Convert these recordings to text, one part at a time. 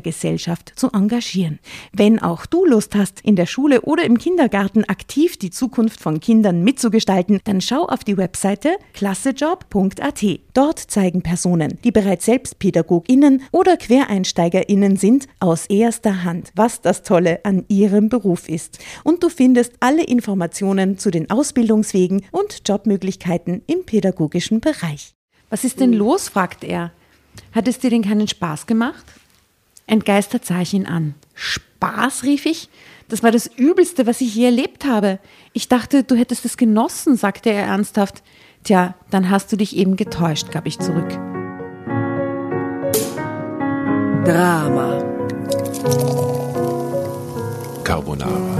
Gesellschaft zu engagieren. Wenn auch du Lust hast, in der Schule oder im Kindergarten aktiv die Zukunft von Kindern mitzugestalten, dann schau auf die Webseite klassejob.at. Dort zeigen Personen, die bereits selbst PädagogInnen oder QuereinsteigerInnen sind, aus erster Hand, was das Tolle an ihrem Beruf ist. Und du findest alle Informationen zu den Ausbildungswegen und Jobmöglichkeiten im pädagogischen Bereich. Was ist denn los? fragt er. Hat es dir denn keinen Spaß gemacht? Entgeistert sah ich ihn an. Spaß, rief ich. Das war das Übelste, was ich je erlebt habe. Ich dachte, du hättest es genossen, sagte er ernsthaft. Tja, dann hast du dich eben getäuscht, gab ich zurück. Drama. Carbonara.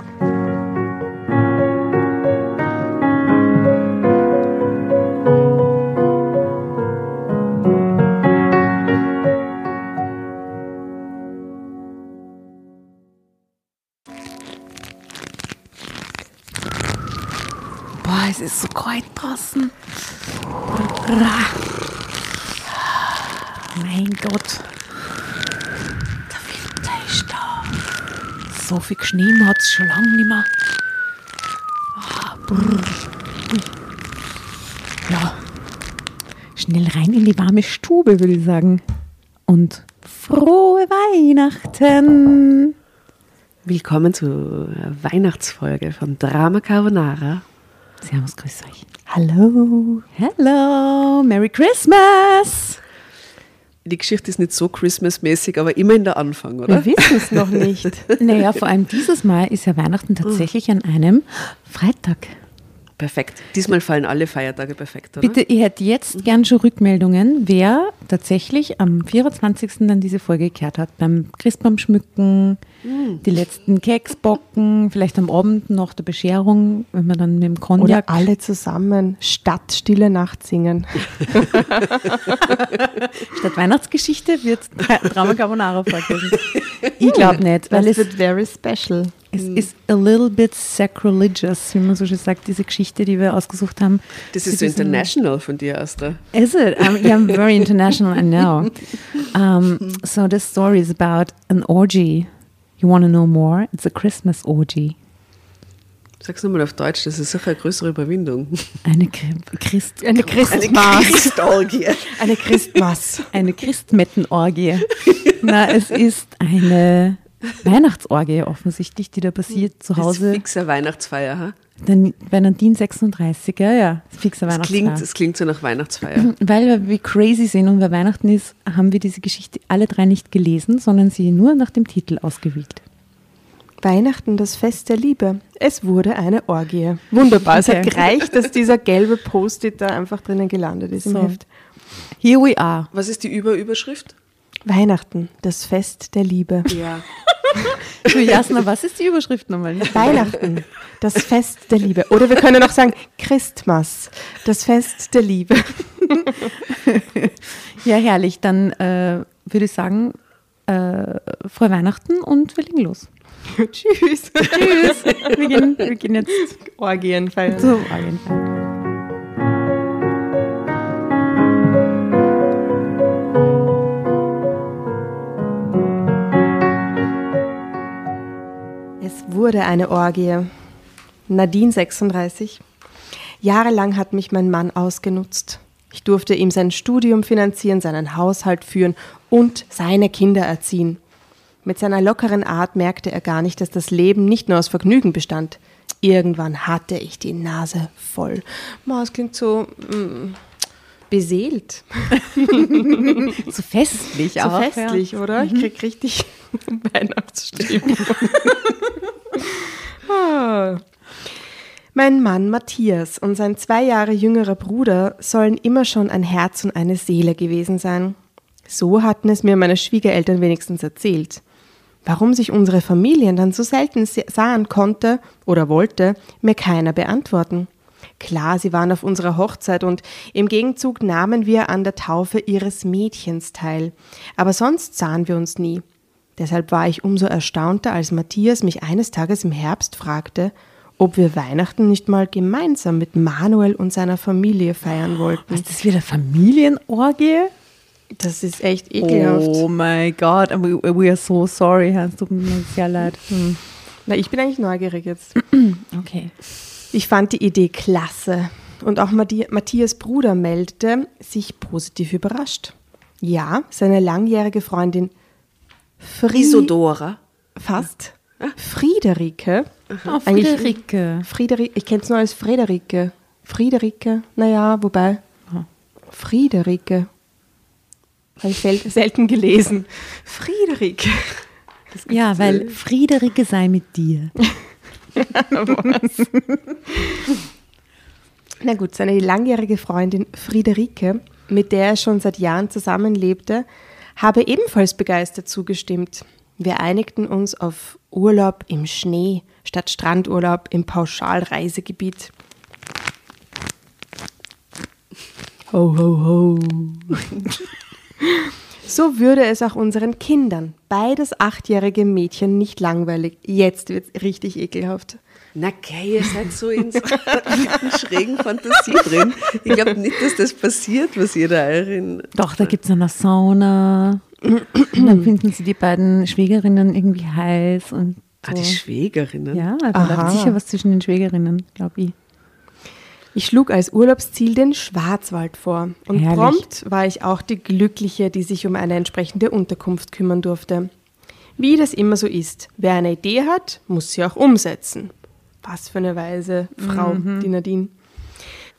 Es ist so kalt draußen. Mein Gott. Der Winter ist da. So viel Schnee hat es schon lange nicht mehr. Ah. Ja, schnell rein in die warme Stube, würde ich sagen. Und frohe Weihnachten. Willkommen zur Weihnachtsfolge von Drama Carbonara. Servus, grüß euch. Hallo. Hello. Merry Christmas. Die Geschichte ist nicht so Christmas-mäßig, aber immerhin der Anfang, oder? Wir wissen es noch nicht. naja, vor allem dieses Mal ist ja Weihnachten tatsächlich an einem Freitag. Perfekt. Diesmal fallen alle Feiertage perfekt, oder? Bitte, ich hätte jetzt gern schon Rückmeldungen, wer tatsächlich am 24. dann diese Folge gehört hat. Beim Christbaum schmücken, die letzten Keksbocken, vielleicht am Abend nach der Bescherung, wenn man dann mit dem Oder Cognac. alle zusammen statt Stille Nacht singen. Statt Weihnachtsgeschichte wird Drama Carbonara vorgelesen. Ich glaube nicht, weil Das es, wird very special. Es ist a little bit sacrilegious, wie man so schön sagt, diese Geschichte, die wir ausgesucht haben. das ist so international von dir, Astra. Is it? Um, yeah, I'm very international, I know. Um, so this story is about an orgy. You want to know more? It's a Christmas orgy. Sag's nochmal auf Deutsch, das ist sicher eine größere Überwindung. Eine Chri- Christ Eine Christmas. Christorgie. Eine Christmas. eine Christmettenorgie. Na, es ist eine Weihnachtsorgie offensichtlich, die da passiert zu Das ist Hause. fix eine Weihnachtsfeier, ha? Dann Nadine 36, ja, ja, fixer Es klingt, Weihnachtsfeier. es klingt so nach Weihnachtsfeier. Weil wir wie crazy sind und weil Weihnachten ist, haben wir diese Geschichte alle drei nicht gelesen, sondern sie nur nach dem Titel ausgewählt. Weihnachten, das Fest der Liebe. Es wurde eine Orgie. Wunderbar. Es hat gereicht, dass dieser gelbe Post-it da einfach drinnen gelandet ist im So. Heft. Here we are. Was ist die Überüberschrift? Weihnachten, das Fest der Liebe. Ja. So, Jasna, was ist die Überschrift nochmal? Weihnachten, das Fest der Liebe. Oder wir können auch sagen Christmas, das Fest der Liebe. Ja, herrlich. Dann äh, würde ich sagen, äh, frohe Weihnachten und wir legen los. Tschüss. Tschüss. Wir gehen, wir gehen jetzt Orgien feiern. zu Orgenfeiern. Es wurde eine Orgie. Nadine 36. Jahrelang hat mich mein Mann ausgenutzt. Ich durfte ihm sein Studium finanzieren, seinen Haushalt führen und seine Kinder erziehen. Mit seiner lockeren Art merkte er gar nicht, dass das Leben nicht nur aus Vergnügen bestand. Irgendwann hatte ich die Nase voll. Ma, es klingt so mm, beseelt. So festlich So auch. festlich, oder? Ich krieg richtig Weihnachtsstimmung. Ah. Mein Mann Matthias und sein zwei Jahre jüngerer Bruder sollen immer schon ein Herz und eine Seele gewesen sein. So hatten es mir meine Schwiegereltern wenigstens erzählt. Warum sich unsere Familien dann so selten se- sahen konnte oder wollte, mir keiner beantworten. Klar, sie waren auf unserer Hochzeit und im Gegenzug nahmen wir an der Taufe ihres Mädchens teil. Aber sonst sahen wir uns nie. Deshalb war ich umso erstaunter, als Matthias mich eines Tages im Herbst fragte, ob wir Weihnachten nicht mal gemeinsam mit Manuel und seiner Familie feiern wollten. Was ist das wieder Familienorgie? Das ist echt ekelhaft. Oh mein Gott, we, we are so sorry, Hans, tut mir sehr leid. Hm. Na, ich bin eigentlich neugierig jetzt. Okay. Ich fand die Idee klasse. Und auch Matthias Bruder meldete sich positiv überrascht. Ja, seine langjährige Freundin Fri Isodora. fast Friederike. Oh, Friederike. Friederike, ich kenne es nur als Friederike. Friederike, naja, wobei. Friederike. Habe ich sel selten gelesen. Friederike. Ja, weil Friederike sei mit dir. Na gut, seine langjährige Freundin Friederike, mit der er schon seit Jahren zusammenlebte, habe ebenfalls begeistert zugestimmt. Wir einigten uns auf Urlaub im Schnee statt Strandurlaub im Pauschalreisegebiet. Ho, ho, ho. So würde es auch unseren Kindern, beides achtjährige Mädchen, nicht langweilig. Jetzt wird es richtig ekelhaft. Na okay, ihr seid so in so einer schrägen Fantasie drin. Ich glaube nicht, dass das passiert, was ihr da euren... Doch, da gibt es eine Sauna. dann finden sie die beiden Schwägerinnen irgendwie heiß und so. Ah, die Schwägerinnen. ja, da Aha. läuft sicher was zwischen den Schwägerinnen, glaube ich. Ich schlug als Urlaubsziel den Schwarzwald vor. Und Herrlich. prompt war ich auch die Glückliche, die sich um eine entsprechende Unterkunft kümmern durfte. Wie das immer so ist, wer eine Idee hat, muss sie auch umsetzen. Was für eine weise Frau, die Nadine.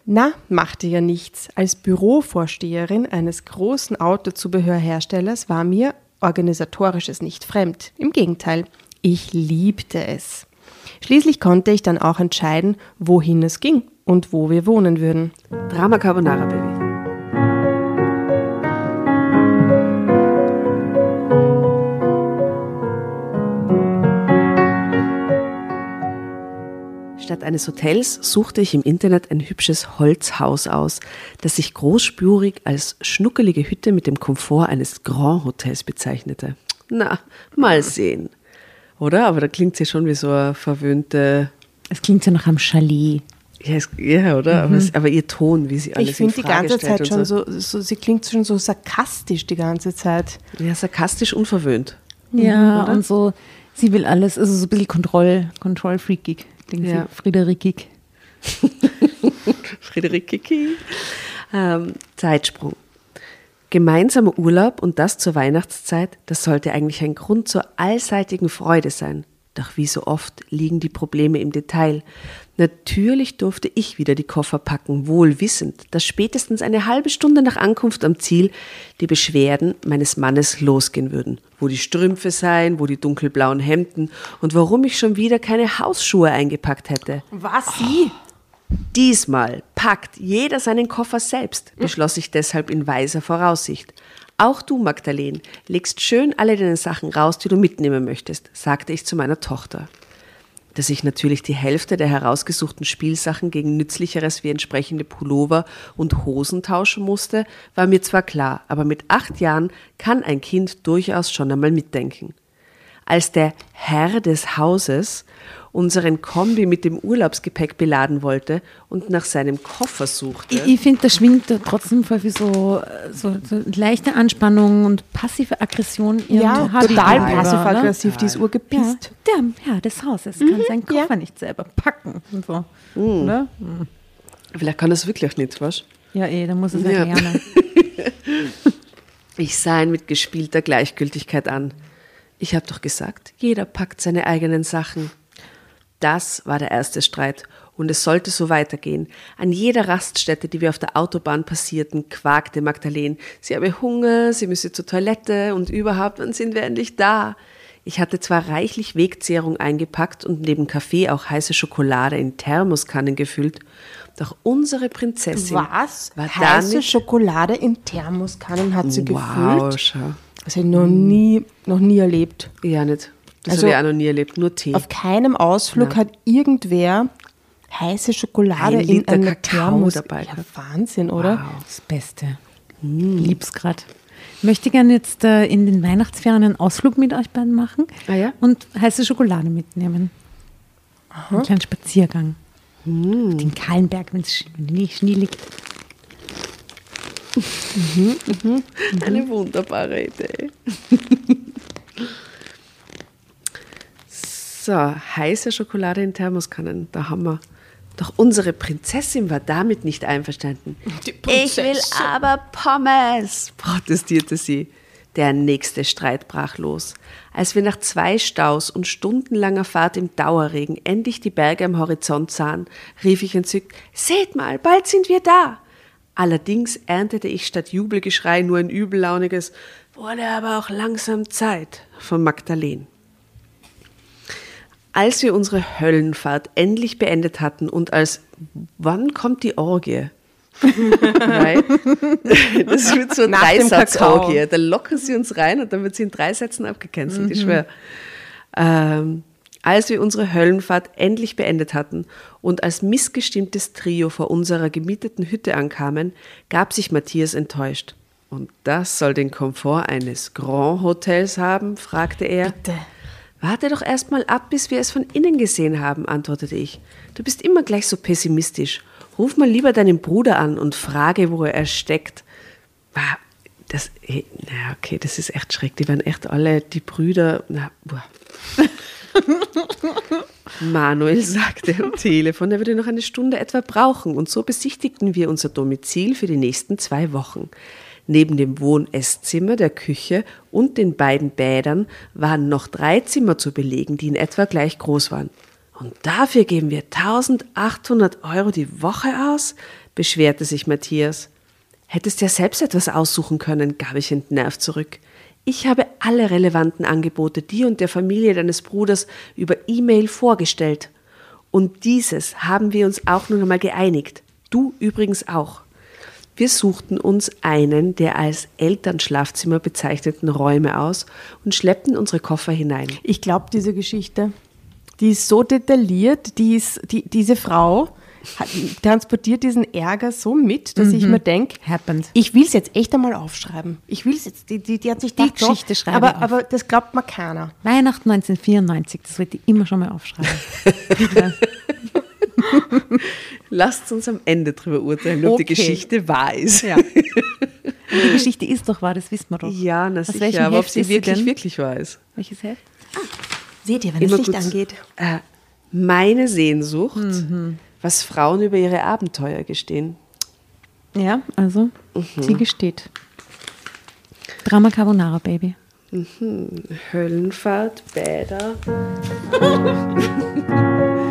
Na, machte ja nichts. Als Bürovorsteherin eines großen Autozubehörherstellers war mir organisatorisches nicht fremd. Im Gegenteil, ich liebte es. Schließlich konnte ich dann auch entscheiden, wohin es ging und wo wir wohnen würden. Drama Carbonara Baby. Statt eines Hotels suchte ich im Internet ein hübsches Holzhaus aus, das sich großspurig als schnuckelige Hütte mit dem Komfort eines Grand Hotels bezeichnete. Na, mal sehen. Oder? Aber da klingt sie schon wie so eine verwöhnte. Es klingt ja nach einem Chalet. Ja, es, ja oder? Aber, es, aber ihr Ton, wie sie alles Ich finde in die ganze Zeit schon so. so, sie klingt schon so sarkastisch die ganze Zeit. Ja, sarkastisch unverwöhnt. Ja, oder? und so, sie will alles, also so ein bisschen Kontroll, Kontrollfreakig. Klingt Ja. sie Friederikig. Friederike Kiki. Ähm, Zeitsprung. Gemeinsamer Urlaub und das zur Weihnachtszeit, das sollte eigentlich ein Grund zur allseitigen Freude sein. Doch wie so oft liegen die Probleme im Detail. Natürlich durfte ich wieder die Koffer packen, wohl wissend, dass spätestens eine halbe Stunde nach Ankunft am Ziel die Beschwerden meines Mannes losgehen würden. Wo die Strümpfe seien, wo die dunkelblauen Hemden und warum ich schon wieder keine Hausschuhe eingepackt hätte. Was sie? Diesmal packt jeder seinen Koffer selbst, beschloss ich deshalb in weiser Voraussicht. Auch du, Magdalene, legst schön alle deine Sachen raus, die du mitnehmen möchtest, sagte ich zu meiner Tochter. Dass ich natürlich die Hälfte der herausgesuchten Spielsachen gegen nützlicheres wie entsprechende Pullover und Hosen tauschen musste, war mir zwar klar, aber mit acht Jahren kann ein Kind durchaus schon einmal mitdenken. Als der Herr des Hauses unseren Kombi mit dem Urlaubsgepäck beladen wollte und nach seinem Koffer suchte. Ich, ich finde, da schwingt trotzdem voll viel so, so, so leichte Anspannung und passive Aggression. Ja, total passiv-aggressiv, die ist ne? urgepisst. Ja, der Herr des Hauses kann seinen Koffer nicht selber packen. Und so. Oder? Vielleicht kann er es wirklich nicht, was? Ja, eh, dann muss es Ja. erklären. Ich sah ihn mit gespielter Gleichgültigkeit an. Ich habe doch gesagt, jeder packt seine eigenen Sachen. Das war der erste Streit und es sollte so weitergehen. An jeder Raststätte, die wir auf der Autobahn passierten, quakte Magdalene, sie habe Hunger, sie müsse zur Toilette und überhaupt, wann sind wir endlich da? Ich hatte zwar reichlich Wegzehrung eingepackt und neben Kaffee auch heiße Schokolade in Thermoskannen gefüllt, doch unsere Prinzessin Was? war Heiße Schokolade in Thermoskannen hat sie Wow, gefüllt? schau. Das habe ich noch nie, noch nie erlebt. Ja, nicht. Das Also, habe ich auch noch nie erlebt, nur Tee. Auf keinem Ausflug Ja. hat irgendwer heiße Schokolade Ein in einer Kakao Thermos. dabei Ja. Wahnsinn, oder? Das Beste. Lieb's grad. Möchte gerne jetzt äh, in den Weihnachtsferien einen Ausflug mit euch beiden machen Ah ja? und heiße Schokolade mitnehmen. Einen kleinen Spaziergang. Den Kahlenberg, wenn es Schnee, Schnee liegt. Eine wunderbare Idee. so, heiße Schokolade in Thermoskannen, da haben wir. Doch unsere Prinzessin war damit nicht einverstanden. Ich will aber Pommes, protestierte sie. Der nächste Streit brach los. Als wir nach zwei Staus und stundenlanger Fahrt im Dauerregen endlich die Berge am Horizont sahen, rief ich entzückt, Seht mal, bald sind wir da. Allerdings erntete ich statt Jubelgeschrei nur ein übellauniges, wurde aber auch langsam Zeit von Magdalene. Als wir unsere Höllenfahrt endlich beendet hatten und als wann kommt die Orgie? Right? Das wird so eine Dreisatz-Orgie. Da locken sie uns rein und dann wird sie in drei Sätzen abgecancelt, ich schwöre. Ähm, als wir unsere Höllenfahrt endlich beendet hatten und als missgestimmtes Trio vor unserer gemieteten Hütte ankamen, gab sich Matthias enttäuscht. Und das soll den Komfort eines Grand Hotels haben? fragte er. Bitte. Warte doch erst mal ab, bis wir es von innen gesehen haben, antwortete ich. Du bist immer gleich so pessimistisch. Ruf mal lieber deinen Bruder an und frage, wo er steckt. Das, eh, na okay, das ist echt schräg. Die waren echt alle die Brüder. Na, boah. Manuel sagte am Telefon, er würde noch eine Stunde etwa brauchen und so besichtigten wir unser Domizil für die nächsten zwei Wochen. Neben dem Wohn-Esszimmer, der Küche und den beiden Bädern waren noch drei Zimmer zu belegen, die in etwa gleich groß waren. Und dafür geben wir 1800 Euro die Woche aus? beschwerte sich Matthias. Hättest ja selbst etwas aussuchen können, gab ich entnervt zurück. Ich habe alle relevanten Angebote dir und der Familie deines Bruders über E-Mail vorgestellt. Und dieses haben wir uns auch nun einmal geeinigt. Du übrigens auch. Wir suchten uns einen der als Elternschlafzimmer bezeichneten Räume aus und schleppten unsere Koffer hinein. Ich glaube, diese Geschichte, die ist so detailliert, die ist, die, diese Frau hat, transportiert diesen Ärger so mit, dass ich mir denke, ich will es jetzt echt einmal aufschreiben. Ich will es jetzt, die, die, die hat sich Die gedacht, Geschichte schreibe ich aber, aber das glaubt mir keiner. Weihnachten 1994, das wollte ich immer schon mal aufschreiben. Lasst uns am Ende drüber urteilen, ob die Okay. Geschichte wahr ist. Ja. Die Geschichte ist doch wahr, das wissen wir doch. Ja, na Aus sicher, aber ob Heft sie ist sie wirklich, wirklich wahr ist. Welches Heft? Seht ihr, wenn Immer das Licht gut. angeht. Äh, meine Sehnsucht, Mhm. was Frauen über ihre Abenteuer gestehen. Ja, also, sie gesteht. Drama Carbonara, Baby. Höllenfahrt, Bäder.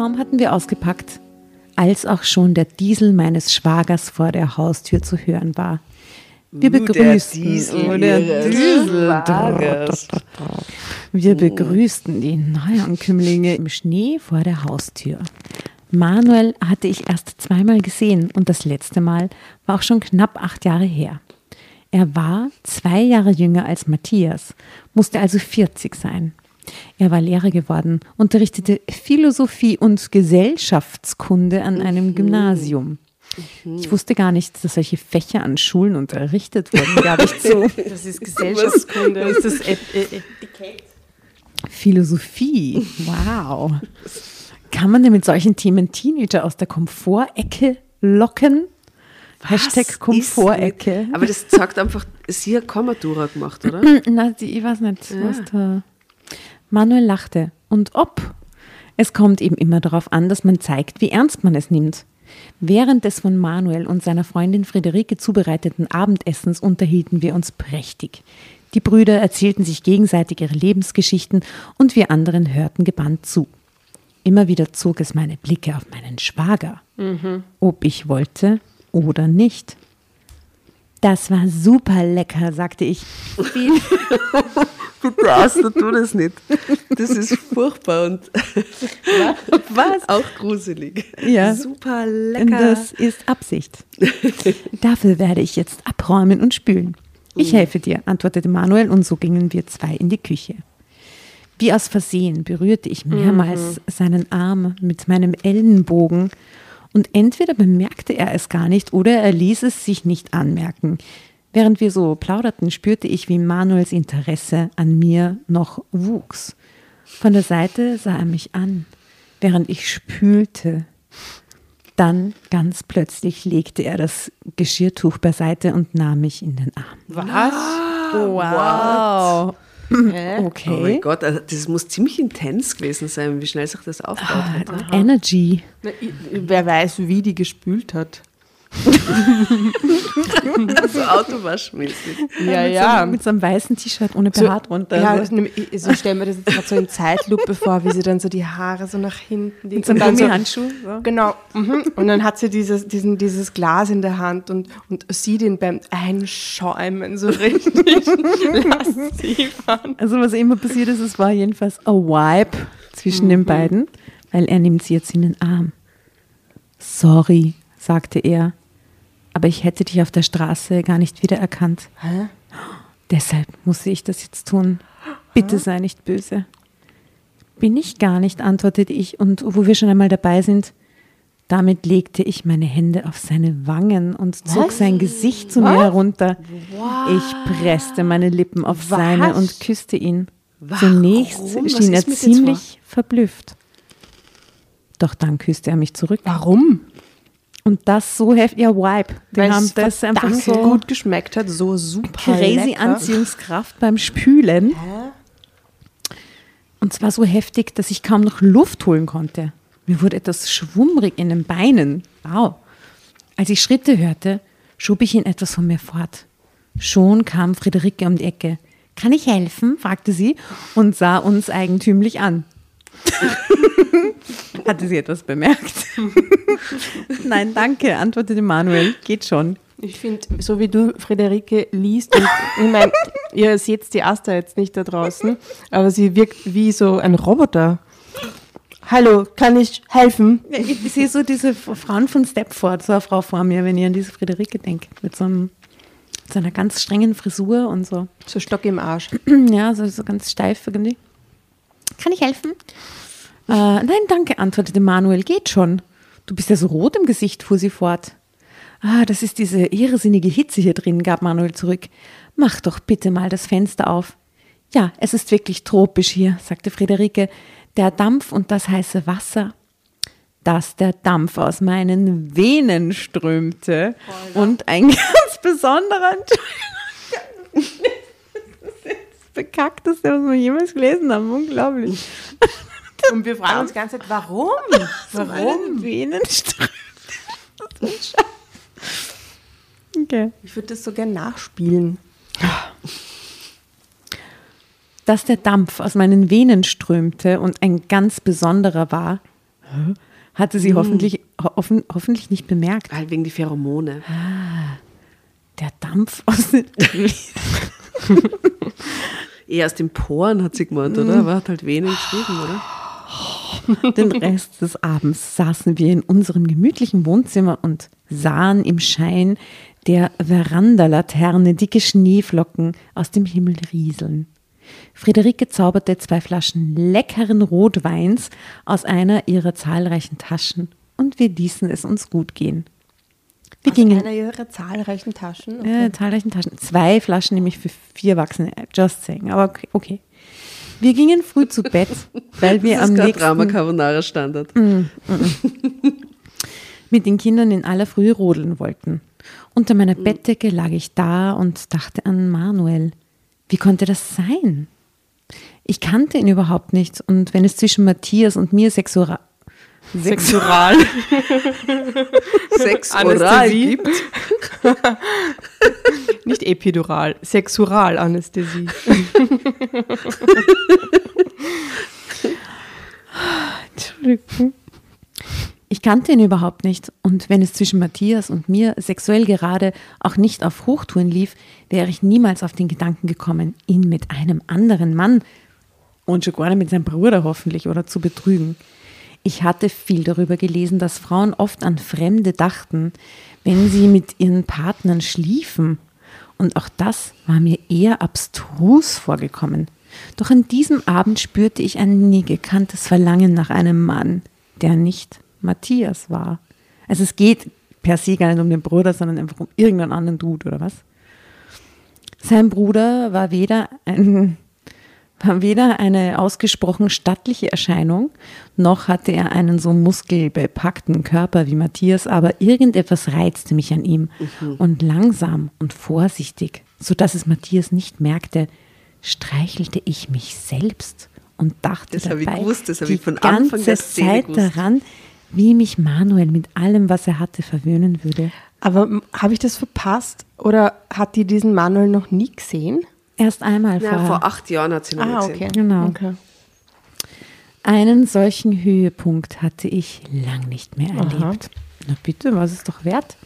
Kaum hatten wir ausgepackt, als auch schon der Diesel meines Schwagers vor der Haustür zu hören war. Wir Uh, begrüßten oh, der Diesel. Wir begrüßten die Neuankömmlinge im Schnee vor der Haustür. Manuel hatte ich erst zweimal gesehen und das letzte Mal war auch schon knapp acht Jahre her. Er war zwei Jahre jünger als Matthias, musste also 40 sein. Er war Lehrer geworden, unterrichtete Philosophie und Gesellschaftskunde an einem Gymnasium. Ich wusste gar nicht, dass solche Fächer an Schulen unterrichtet wurden, gab ich zu. Das ist Gesellschaftskunde. ist das Et Etikett? Philosophie, wow. Kann man denn mit solchen Themen Teenager aus der Komfortecke locken? Hashtag Was Komfortecke. ist mit- Aber das sagt einfach, sie hat Kommatura gemacht, oder? Na, die, ich weiß nicht, was da. Manuel lachte. Und ob? Es kommt eben immer darauf an, dass man zeigt, wie ernst man es nimmt. Während des von Manuel und seiner Freundin Friederike zubereiteten Abendessens unterhielten wir uns prächtig. Die Brüder erzählten sich gegenseitig ihre Lebensgeschichten und wir anderen hörten gebannt zu. Immer wieder zog es meine Blicke auf meinen Schwager, ob ich wollte oder nicht. Das war super lecker, sagte ich. Bitte, Asta, tu das nicht. Das ist furchtbar und Was? auch gruselig. Ja. Super lecker. Das ist Absicht. Dafür werde ich jetzt abräumen und spülen. Ich helfe dir, antwortete Manuel und so gingen wir zwei in die Küche. Wie aus Versehen berührte ich mehrmals seinen Arm mit meinem Ellenbogen und entweder bemerkte er es gar nicht oder er ließ es sich nicht anmerken. Während wir so plauderten, spürte ich, wie Manuels Interesse an mir noch wuchs. Von der Seite sah er mich an, während ich spülte. Dann ganz plötzlich legte er das Geschirrtuch beiseite und nahm mich in den Arm. Was? Wow. Hä? Oh Okay. mein Gott, also das muss ziemlich intens gewesen sein, wie schnell sich das aufbaut hat. Ah, Energy. Na, ich- Wer weiß, wie die gespült hat. So autowaschmäßig. Ja, mit, ja. So, mit so einem weißen T-Shirt ohne BH drunter. Ja, so. ich nehm- ich so stell mir das jetzt gerade so in Zeitlupe vor, wie sie dann so die Haare so nach hinten liegen. so einem so, Gummihandschuh. So. Genau. Mhm. Und dann hat sie dieses, diesen, dieses Glas in der Hand und, und sieht ihn beim Einschäumen so richtig lasziv an. Also was immer passiert ist, es war jedenfalls a Vibe zwischen den beiden, weil er nimmt sie jetzt in den Arm. Sorry, sagte er, aber ich hätte dich auf der Straße gar nicht wiedererkannt. Hä? Deshalb musste ich das jetzt tun. Bitte sei nicht böse. Bin ich gar nicht, antwortete ich, und wo wir schon einmal dabei sind, damit legte ich meine Hände auf seine Wangen und zog Was? sein Gesicht zu mir herunter. Ich presste meine Lippen auf seine und küsste ihn. Zunächst Warum? Was schien er ziemlich verblüfft. Doch dann küsste er mich zurück. Warum? Und das so heftig, ja, Vibe. Die Weil haben das einfach so gut geschmeckt hat, so super crazy lecker. Anziehungskraft beim Spülen. Und zwar so heftig, dass ich kaum noch Luft holen konnte. Mir wurde etwas schwummrig in den Beinen. Wow. Als ich Schritte hörte, schob ich ihn etwas von mir fort. Schon kam Friederike um die Ecke. Kann ich helfen? fragte sie und sah uns eigentümlich an. Hatte sie etwas bemerkt? Nein, danke, antwortete Manuel. Geht schon. Ich finde, so wie du Friederike liest, und ich meine, ihr seht die Asta jetzt nicht da draußen, aber sie wirkt wie so ein Roboter. Hallo, kann ich helfen? Ja, ich sehe so diese Frauen von Stepford, so eine Frau vor mir, wenn ich an diese Friederike denke, mit so, einem, so einer ganz strengen Frisur und so. So Stock im Arsch. Ja, so, so ganz steif irgendwie. Kann ich helfen? Äh, nein, danke, antwortete Manuel, geht schon. Du bist ja so rot im Gesicht, fuhr sie fort. Ah, das ist diese irrsinnige Hitze hier drin, gab Manuel zurück. Mach doch bitte mal das Fenster auf. Ja, es ist wirklich tropisch hier, sagte Friederike. Der Dampf und das heiße Wasser. Dass der Dampf aus meinen Venen strömte und ein ganz besonderer bekackteste, was wir jemals gelesen haben. Unglaublich. Und wir fragen uns die ganze Zeit, warum? Warum? Warum? Venen strömt. Okay. Ich würde das so gern nachspielen. Dass der Dampf aus meinen Venen strömte und ein ganz besonderer war, hatte sie hoffentlich, hoffen, hoffentlich nicht bemerkt. Halt wegen die Pheromone. Der Dampf aus den Eher aus den Poren, hat sie gemeint, oder? Aber hat halt wenig geschrieben, oder? Den Rest des Abends saßen wir in unserem gemütlichen Wohnzimmer und sahen im Schein der Verandalaterne dicke Schneeflocken aus dem Himmel rieseln. Friederike zauberte zwei Flaschen leckeren Rotweins aus einer ihrer zahlreichen Taschen und wir ließen es uns gut gehen. Wir Aus gingen einer ihrer zahlreichen Taschen. äh, zahlreichen Taschen. Zwei Flaschen nämlich für vier Erwachsene. Just saying. Aber okay. okay. Wir gingen früh zu Bett, weil wir das am ist nächsten Drama Carbonara Standard. mit den Kindern in aller Frühe rodeln wollten. Unter meiner Mhm. Bettdecke lag ich da und dachte an Manuel. Wie konnte das sein? Ich kannte ihn überhaupt nicht und wenn es zwischen Matthias und mir sexual Sexural. Sex oral Anästhesie. gibt. Nicht epidural, Sexuralanästhesie. Entschuldigung. Ich kannte ihn überhaupt nicht und wenn es zwischen Matthias und mir sexuell gerade auch nicht auf Hochtouren lief, wäre ich niemals auf den Gedanken gekommen, ihn mit einem anderen Mann und schon gar nicht mit seinem Bruder hoffentlich oder zu betrügen. Ich hatte viel darüber gelesen, dass Frauen oft an Fremde dachten, wenn sie mit ihren Partnern schliefen. Und auch das war mir eher abstrus vorgekommen. Doch an diesem Abend spürte ich ein nie gekanntes Verlangen nach einem Mann, der nicht Matthias war. Also es geht per se gar nicht um den Bruder, sondern einfach um irgendeinen anderen Dude oder was. Sein Bruder war weder ein war weder eine ausgesprochen stattliche Erscheinung, noch hatte er einen so muskelbepackten Körper wie Matthias, aber irgendetwas reizte mich an ihm. Und langsam und vorsichtig, sodass es Matthias nicht merkte, streichelte ich mich selbst und dachte Das habe ich dabei gewusst, das habe die ich von Anfang ganze der Szene Zeit gewusst. daran, wie mich Manuel mit allem, was er hatte, verwöhnen würde. Aber m- habe ich das verpasst? Oder hat die diesen Manuel noch nie gesehen? Erst einmal Ja, vorher. vor acht Jahren hat sie noch mal gesehen. Genau. Okay. Einen solchen Höhepunkt hatte ich lang nicht mehr erlebt. Na bitte, was ist doch wert?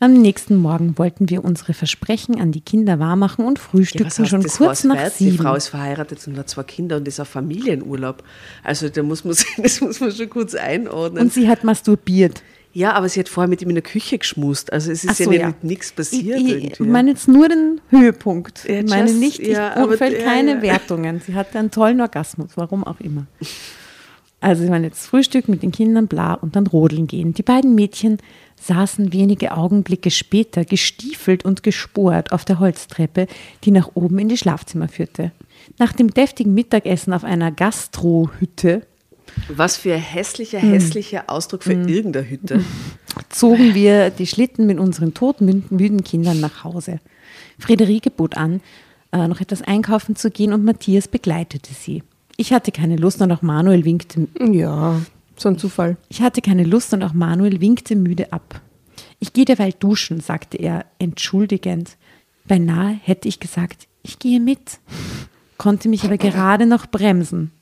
Am nächsten Morgen wollten wir unsere Versprechen an die Kinder wahrmachen und Ja, was frühstückten heißt, schon das kurz nach wert? Die sieben. Frau ist verheiratet und hat zwei Kinder und ist auf Familienurlaub. Also da muss man, das muss man schon kurz einordnen. Und sie hat masturbiert. Ja, aber sie hat vorher mit ihm in der Küche geschmust. Also es ist ja so, nicht ja. mit nichts passiert Ich, ich meine jetzt nur den Höhepunkt. Ja, ich meine just- nicht, ich ja, aber- fällt ja, keine ja. Wertungen. Sie hatte einen tollen Orgasmus, warum auch immer. Also sie waren jetzt Frühstück mit den Kindern, bla, und dann rodeln gehen. Die beiden Mädchen saßen wenige Augenblicke später gestiefelt und gesport auf der Holztreppe, die nach oben in die Schlafzimmer führte. Nach dem deftigen Mittagessen auf einer Gastrohütte Was für ein hässlicher, Hm. hässlicher Ausdruck für irgendeine Hütte. zogen wir die Schlitten mit unseren todmüden Kindern nach Hause. Friederike bot an, äh, noch etwas einkaufen zu gehen und Matthias begleitete sie. Ich hatte keine Lust und auch Manuel winkte, Ja, so ein Zufall. ich hatte keine Lust und auch Manuel winkte müde ab. Ich gehe derweil duschen, sagte er entschuldigend. Beinahe hätte ich gesagt, ich gehe mit, konnte mich aber gerade noch bremsen.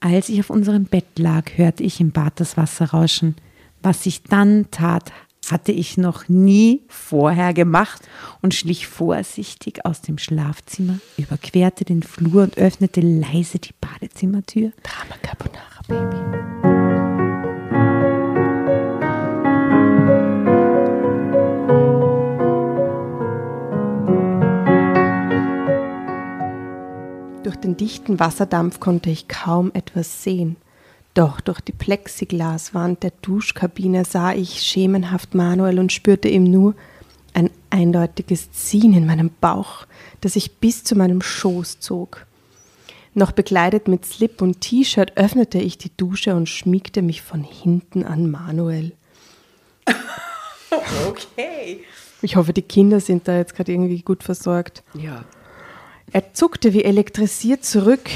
Als ich auf unserem Bett lag, hörte ich im Bad das Wasser rauschen. Was ich dann tat, hatte ich noch nie vorher gemacht und schlich vorsichtig aus dem Schlafzimmer, überquerte den Flur und öffnete leise die Badezimmertür. Drama Carbonara, Baby. Durch den dichten Wasserdampf konnte ich kaum etwas sehen. Doch durch die Plexiglaswand der Duschkabine sah ich schemenhaft Manuel und spürte ihm nur ein eindeutiges Ziehen in meinem Bauch, das sich bis zu meinem Schoß zog. Noch bekleidet mit Slip und T-Shirt öffnete ich die Dusche und schmiegte mich von hinten an Manuel. Okay. Ich hoffe, die Kinder sind da jetzt gerade irgendwie gut versorgt. Ja. Er zuckte wie elektrisiert zurück,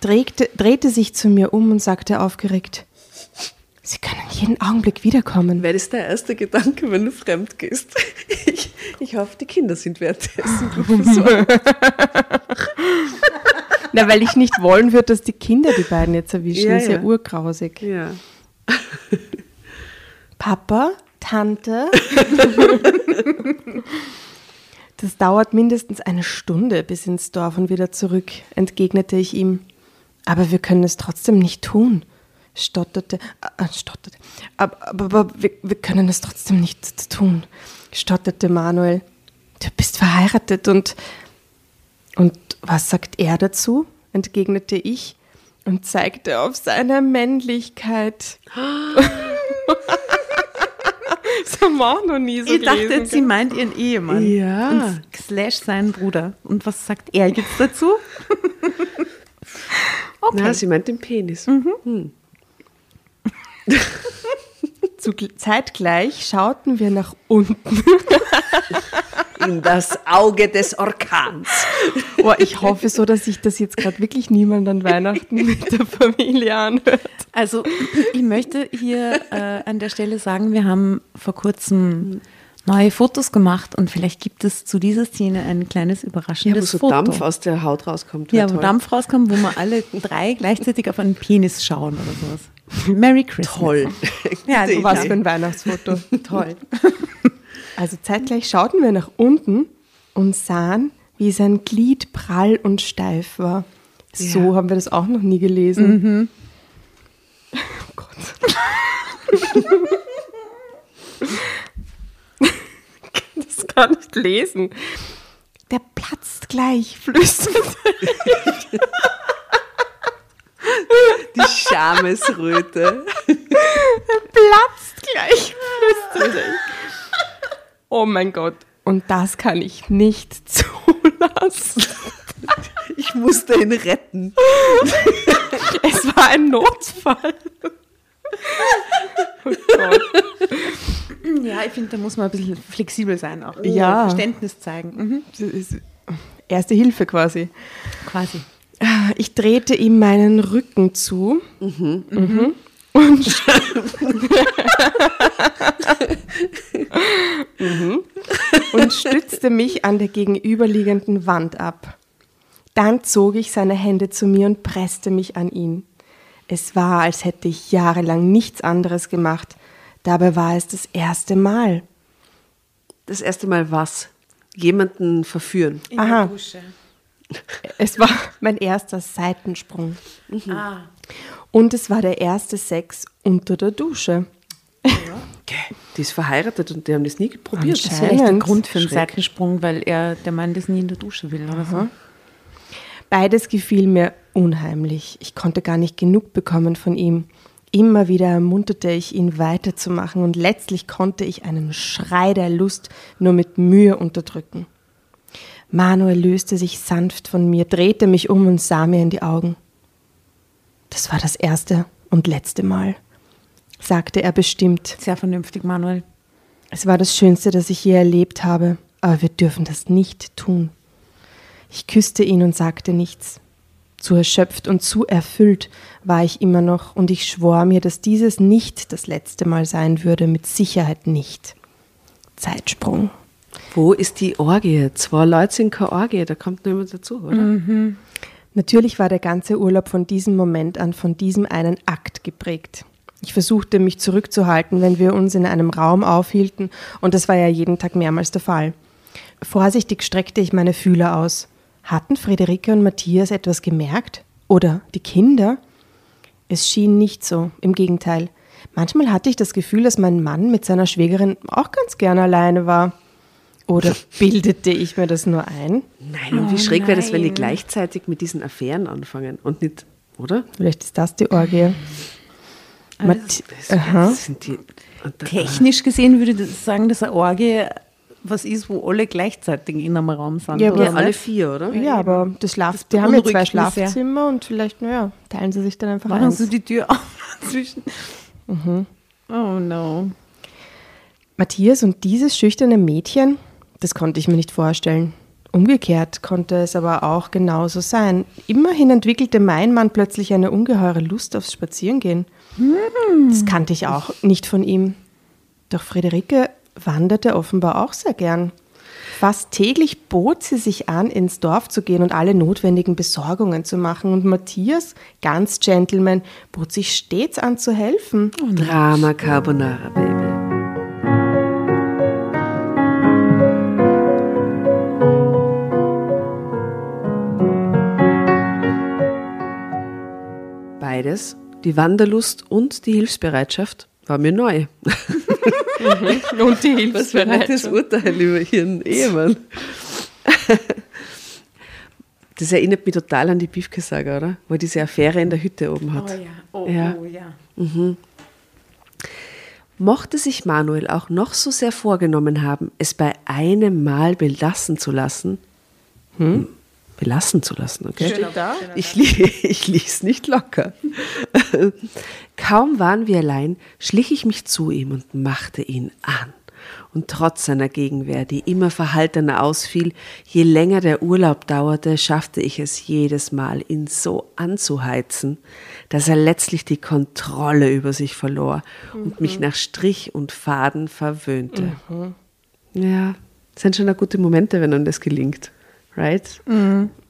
drehte, drehte sich zu mir um und sagte aufgeregt, Sie können jeden Augenblick wiederkommen. Wäre das der erste Gedanke, wenn du fremd gehst? Ich, ich hoffe, die Kinder sind währenddessen gut versorgt. Na, weil ich nicht wollen würde, dass die Kinder die beiden jetzt erwischen. Ja, ist ja ja. urgrausig. Ja. Papa, Tante. Es dauert mindestens eine Stunde bis ins Dorf und wieder zurück, entgegnete ich ihm. Aber wir können es trotzdem nicht tun, stotterte, äh, stotterte. Aber, aber, aber wir, wir können es trotzdem nicht tun, stotterte Manuel. Du bist verheiratet und. Und was sagt er dazu? entgegnete ich und zeigte auf seine Männlichkeit. das haben wir auch noch nie so Ich dachte, gelesen. sie meint ihren Ehemann. Ja. Und slash seinen Bruder. Und was sagt er jetzt dazu? Na, sie meint den Penis. Zu, zeitgleich schauten wir nach unten. In das Auge des Orkans. Oh, ich hoffe so, dass sich das jetzt gerade wirklich niemand an Weihnachten mit der Familie anhört. Also, ich möchte hier äh, an der Stelle sagen, wir haben vor kurzem neue Fotos gemacht und vielleicht gibt es zu dieser Szene ein kleines Ja, wo überraschendes so Foto. Dampf aus der Haut rauskommt. ja, wo toll. Dampf rauskommt, wo wir alle drei gleichzeitig auf einen Penis schauen oder sowas. Merry Christmas. Toll. Ja, Was für ein Weihnachtsfoto. Toll. Also zeitgleich schauten wir nach unten und sahen, wie sein Glied prall und steif war. So Ja. haben wir das auch noch nie gelesen. Oh Gott. das kann nicht lesen. Der platzt gleich, flüsterte. Die Schamesröte. platzt gleich, flüsterte ich. Oh mein Gott. Und das kann ich nicht zulassen. Ich musste ihn retten. Es war ein Notfall. Oh Gott. Ja, ich finde, da muss man ein bisschen flexibel sein auch. Ja. Verständnis zeigen. Mhm. Das ist Erste Hilfe quasi. Quasi. Ich drehte ihm meinen Rücken zu. Mhm. Und, Mhm. und stützte mich an der gegenüberliegenden Wand ab. Dann zog ich seine Hände zu mir und presste mich an ihn. Es war, als hätte ich jahrelang nichts anderes gemacht. Dabei war es das erste Mal. Das erste Mal was? Jemanden verführen. In Aha. der Dusche. Es war mein erster Seitensprung. Ah. Und es war der erste Sex unter der Dusche. Die ist verheiratet und die haben das nie probiert. Das ist vielleicht der Anscheinend. Grund für einen Schräg. Seitensprung, weil er der Mann das nie in der Dusche will oder so. Beides gefiel mir unheimlich. Ich konnte gar nicht genug bekommen von ihm. Immer wieder ermunterte ich ihn weiterzumachen und letztlich konnte ich einen Schrei der Lust nur mit Mühe unterdrücken. Manuel löste sich sanft von mir, drehte mich um und sah mir in die Augen. Das war das erste und letzte Mal, sagte er bestimmt. Sehr vernünftig, Manuel. Es war das Schönste, das ich je erlebt habe, aber wir dürfen das nicht tun. Ich küsste ihn und sagte nichts. Zu erschöpft und zu erfüllt war ich immer noch, und ich schwor mir, dass dieses nicht das letzte Mal sein würde, mit Sicherheit nicht. Zeitsprung. Wo ist die Orgie? Zwei Leute sind keine Orgie, da kommt noch jemand dazu, oder? Natürlich war der ganze Urlaub von diesem Moment an, von diesem einen Akt geprägt. Ich versuchte mich zurückzuhalten, wenn wir uns in einem Raum aufhielten, und das war ja jeden Tag mehrmals der Fall. Vorsichtig streckte ich meine Fühler aus. Hatten Friederike und Matthias etwas gemerkt? Oder die Kinder? Es schien nicht so, im Gegenteil. Manchmal hatte ich das Gefühl, dass mein Mann mit seiner Schwägerin auch ganz gern alleine war. Oder bildete ich mir das nur ein? Nein, und wie schräg wäre das, wenn die gleichzeitig mit diesen Affären anfangen und nicht, oder? Vielleicht ist das die Orgie. Das, Aha. das sind die, Technisch gesehen würde ich sagen, dass eine Orgie was ist, wo alle gleichzeitig in einem Raum sind. Ja, oder aber alle vier, oder? Ja, aber das Schlaf, die haben ja zwei mich sehr. Schlafzimmer und vielleicht, naja, teilen sie sich dann einfach Machen eins. Sie die Tür auf zwischen. Oh no. Matthias und dieses schüchterne Mädchen, das konnte ich mir nicht vorstellen. Umgekehrt konnte es aber auch genauso sein. Immerhin entwickelte mein Mann plötzlich eine ungeheure Lust aufs Spazierengehen. Das kannte ich auch nicht von ihm. Doch Friederike wanderte offenbar auch sehr gern. Fast täglich bot sie sich an, ins Dorf zu gehen und alle notwendigen Besorgungen zu machen. Und Matthias, ganz Gentleman, bot sich stets an zu helfen. Drama Carbonara, Baby. Beides, die Wanderlust und die Hilfsbereitschaft, war mir neu. Und die Was für ein nettes Urteil über ihren Ehemann. Das erinnert mich total an die Biefke-Saga, oder? Wo er diese Affäre in der Hütte oben hat. oh Ja. oh ja. Mochte sich Manuel auch noch so sehr vorgenommen haben, es bei einem Mal belassen zu lassen, hm? Belassen zu lassen, okay? Da? Ich, ich ließ nicht locker. Kaum waren wir allein, schlich ich mich zu ihm und machte ihn an. Und trotz seiner Gegenwehr, die immer verhaltener ausfiel, je länger der Urlaub dauerte, schaffte ich es jedes Mal, ihn so anzuheizen, dass er letztlich die Kontrolle über sich verlor und mich nach Strich und Faden verwöhnte. Ja, das sind schon gute Momente, wenn einem das gelingt. Right?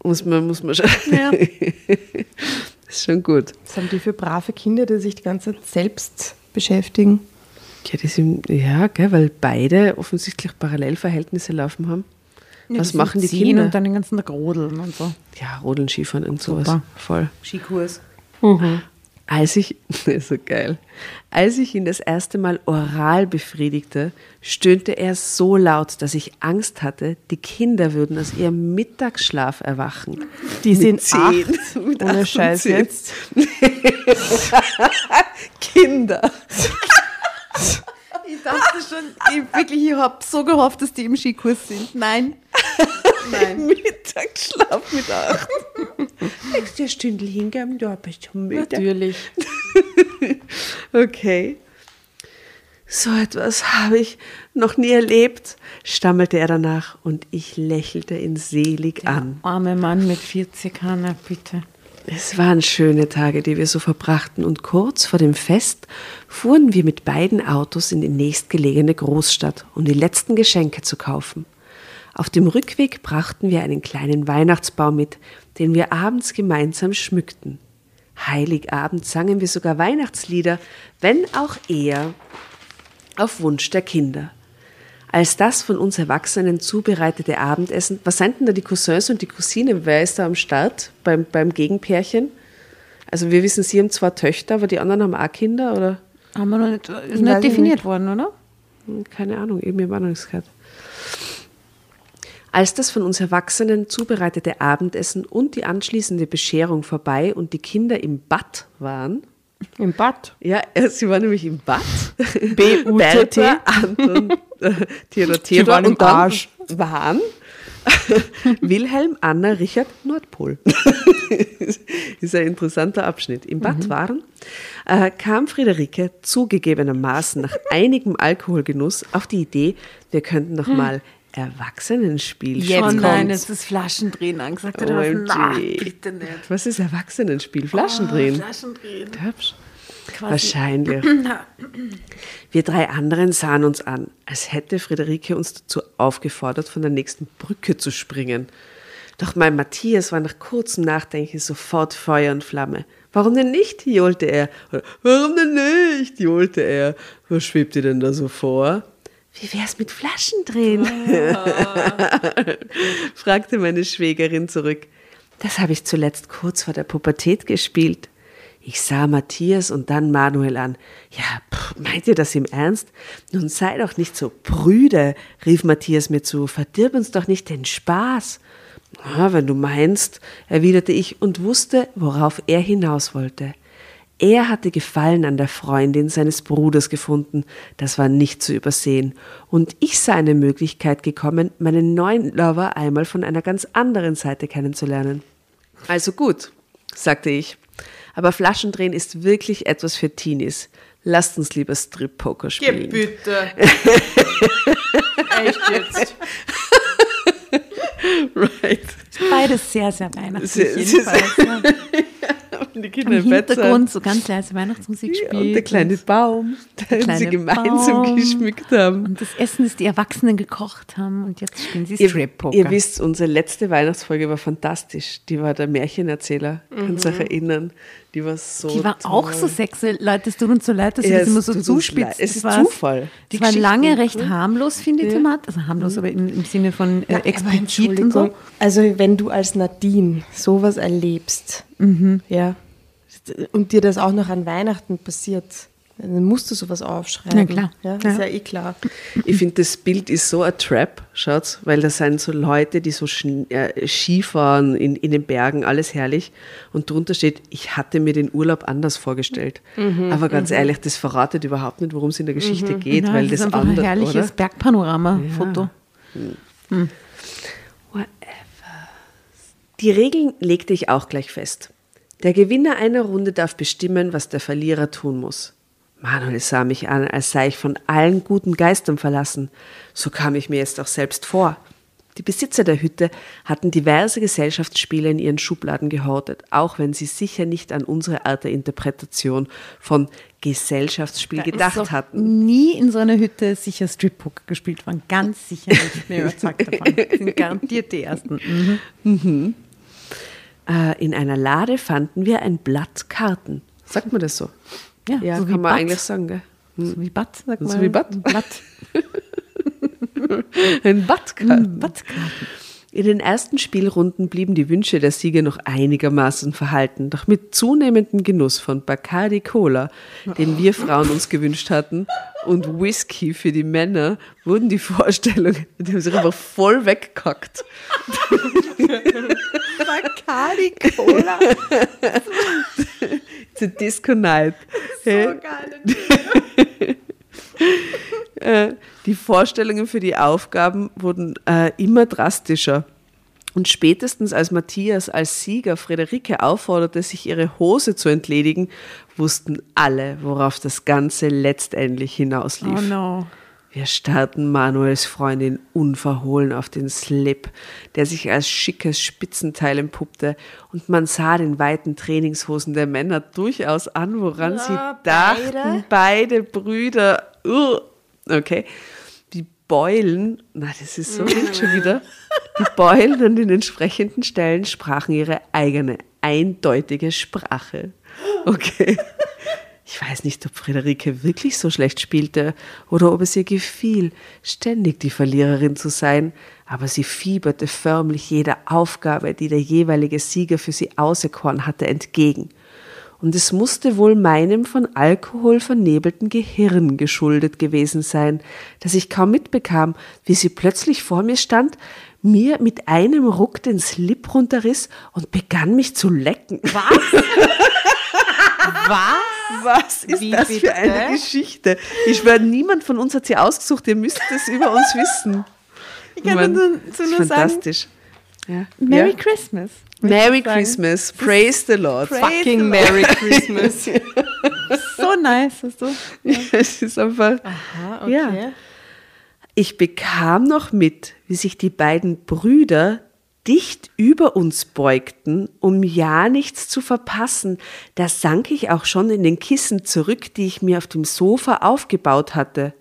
Muss man, muss man schon. Ja. ist schon gut. Was haben die für brave Kinder, die sich die ganze Zeit selbst beschäftigen? Ja, die sind, ja, gell, weil beide offensichtlich Parallelverhältnisse laufen haben. Was machen die Ziehen Kinder? Und dann den ganzen Tag rodeln und so. ja, Rodeln, Skifahren und sowas. Super. Voll. Skikurs. Als ich, so geil, als ich ihn das erste Mal oral befriedigte, stöhnte er so laut, dass ich Angst hatte, die Kinder würden aus ihrem Mittagsschlaf erwachen. Die Mit sind zehn, acht, mit ohne acht Scheiß zehn. jetzt. Kinder. Ich dachte schon, ich, wirklich, ich habe so gehofft, dass die im Skikurs sind. Nein. Nein. Mittagsschlaf mit acht. Nächste Stunde hingeben, da bist du müde. Natürlich. Okay. So etwas habe ich noch nie erlebt, stammelte er danach und ich lächelte ihn selig an. Arme Mann mit 40 Hanna, bitte. Es waren schöne Tage, die wir so verbrachten und kurz vor dem Fest fuhren wir mit beiden Autos in die nächstgelegene Großstadt, um die letzten Geschenke zu kaufen. Auf dem Rückweg brachten wir einen kleinen Weihnachtsbaum mit, den wir abends gemeinsam schmückten. Heiligabend sangen wir sogar Weihnachtslieder, wenn auch eher auf Wunsch der Kinder. Als das von uns Erwachsenen zubereitete Abendessen, was sind denn da die Cousins und die Cousine? Wer ist da am Start beim, beim Gegenpärchen? Also wir wissen, sie haben zwei Töchter, aber die anderen haben auch Kinder, oder? Haben wir noch nicht, ist nicht ich definiert worden, oder? Hm, Keine Ahnung, eben im nichts gehört. Als das von uns Erwachsenen zubereitete Abendessen und die anschließende Bescherung vorbei und die Kinder im Bad waren, Im Bad. ja, äh, sie war nämlich im Bad. B-U-T-T. Anton, äh, Theodor, Theodor waren und Arsch. waren Wilhelm, Anna, Richard, Nordpol. ist ein interessanter Abschnitt. Im Bad waren, äh, kam Friederike zugegebenermaßen nach einigem Alkoholgenuss auf die Idee, wir könnten noch mal Erwachsenenspiel Jetzt oh nein, jetzt das Flaschendrehen angesagt. OMG. Na, bitte nicht. Was ist Erwachsenenspiel? Flaschendrehen. Flaschendrehen. Hübsch. Quasi. Wahrscheinlich. Wir drei anderen sahen uns an, als hätte Friederike uns dazu aufgefordert, von der nächsten Brücke zu springen. Doch mein Matthias war nach kurzem Nachdenken sofort Feuer und Flamme. Warum denn nicht? johlte er. Warum denn nicht? johlte er. Was schwebt dir denn da so vor? Wie wär's mit Flaschendrehen? fragte meine Schwägerin zurück. Das habe ich zuletzt kurz vor der Pubertät gespielt. Ich sah Matthias und dann Manuel an. Ja, pff, meint ihr das im Ernst? Nun sei doch nicht so prüde, rief Matthias mir zu. Verdirb uns doch nicht den Spaß. Ah, wenn du meinst, erwiderte ich und wusste, worauf er hinaus wollte. Er hatte Gefallen an der Freundin seines Bruders gefunden, das war nicht zu übersehen, und ich sah eine Möglichkeit gekommen, meinen neuen Lover einmal von einer ganz anderen Seite kennenzulernen. Also gut, sagte ich, aber Flaschendrehen ist wirklich etwas für Teenies. Lasst uns lieber Strip-Poker spielen. bitte. Echt jetzt? Right. Beides sehr, sehr weihnachtlich Sehr- sehr- jedenfalls. ja. Und die Im Kinder im Bett Hintergrund so ganz leise Weihnachtsmusik Ja, spielt. und der kleine Baum, den kleine sie gemeinsam Baum. geschmückt haben. Und das Essen, das die Erwachsenen gekocht haben. Und jetzt spielen sie Strip-Poker. ihr wisst, unsere letzte Weihnachtsfolge war fantastisch. Die war der Märchenerzähler. Könnt ihr euch erinnern? Die war so die war toll. auch so sexuell. Leute, es tut uns so leid, dass sie Ja, das immer so zuspitzt. Es ist war- Zufall. Die Die war lange recht ne? harmlos, finde ich, Ja. Thematik. Also harmlos, aber im, im Sinne von äh, Aber explizit und so. Entschuldigung, also wenn du als Nadine sowas erlebst, ja, Und dir das auch noch an Weihnachten passiert. Dann musst du sowas aufschreiben. Ja, klar. Ja, ist Ja. ja eh klar. Ich finde, das Bild ist so ein Trap, schaut's, weil das sind so Leute, die so äh, Skifahren in, in den Bergen, alles herrlich. Und drunter steht, ich hatte mir den Urlaub anders vorgestellt. Aber ganz ehrlich, das verratet überhaupt nicht, worum es in der Geschichte geht, Ja, weil das das, ist einfach andere, ein herrliches? Bergpanorama-Foto. Whatever. Die Regeln legte ich auch gleich fest. Der Gewinner einer Runde darf bestimmen, was der Verlierer tun muss. Manuel sah mich an, als sei ich von allen guten Geistern verlassen. So kam ich mir jetzt auch selbst vor. Die Besitzer der Hütte hatten diverse Gesellschaftsspiele in ihren Schubladen gehortet, auch wenn sie sicher nicht an unsere Art der Interpretation von Gesellschaftsspiel gedacht Ist hatten. Nie in so einer Hütte sicher Strip-Poker gespielt worden. Ganz sicher nicht. Bin überzeugt davon. Sind garantiert die ersten. Mhm. Äh, in einer Lade fanden wir ein Blatt Karten. Sagt man das so? Ja, Ja, so wie kann man Bad. eigentlich sagen, gell? So wie Bad, sagt So man. wie Bad? Ein Blatt. Ein Badkarten. Badkarten. In den ersten Spielrunden blieben die Wünsche der Sieger noch einigermaßen verhalten, doch mit zunehmendem Genuss von Bacardi Cola, den wir Frauen uns gewünscht hatten, und Whisky für die Männer, wurden die Vorstellungen, die haben sich einfach voll weggekackt. Bacardi Cola. The Disco Night. Hey. Äh, die Vorstellungen für die Aufgaben wurden äh, immer drastischer. Und spätestens als Matthias als Sieger Friederike aufforderte, sich ihre Hose zu entledigen, wussten alle, worauf das Ganze letztendlich hinauslief. Oh no. Wir starrten Manuels Freundin unverhohlen auf den Slip, der sich als schickes Spitzenteil empuppte, und man sah den weiten Trainingshosen der Männer durchaus an, woran sie dachten, beide Brüder, uh, okay, die Beulen, na, das ist so wild schon wieder, die Beulen an den entsprechenden Stellen sprachen ihre eigene, eindeutige Sprache. Okay. Ich weiß nicht, ob Friederike wirklich so schlecht spielte oder ob es ihr gefiel, ständig die Verliererin zu sein, aber sie fieberte förmlich jeder Aufgabe, die der jeweilige Sieger für sie auserkoren hatte, entgegen. Und es musste wohl meinem von Alkohol vernebelten Gehirn geschuldet gewesen sein, dass ich kaum mitbekam, wie sie plötzlich vor mir stand, mir mit einem Ruck den Slip runterriss und begann mich zu lecken. Was? Was? Was ist Wie das für eine bitte? Geschichte? Ich schwöre, niemand von uns hat sie ausgesucht. Ihr müsst es über uns wissen. Ich kann nur- so nur sagen, fantastisch. Ja. Merry ja. Christmas. Merry sagen. Christmas. Praise the Lord. Praise Fucking the Merry Christmas. So nice, hast du? es ist einfach. Ah, okay. Ja. Ich bekam noch mit, wie sich die beiden Brüder dicht über uns beugten, um ja nichts zu verpassen. Da sank ich auch schon in den Kissen zurück, die ich mir auf dem Sofa aufgebaut hatte.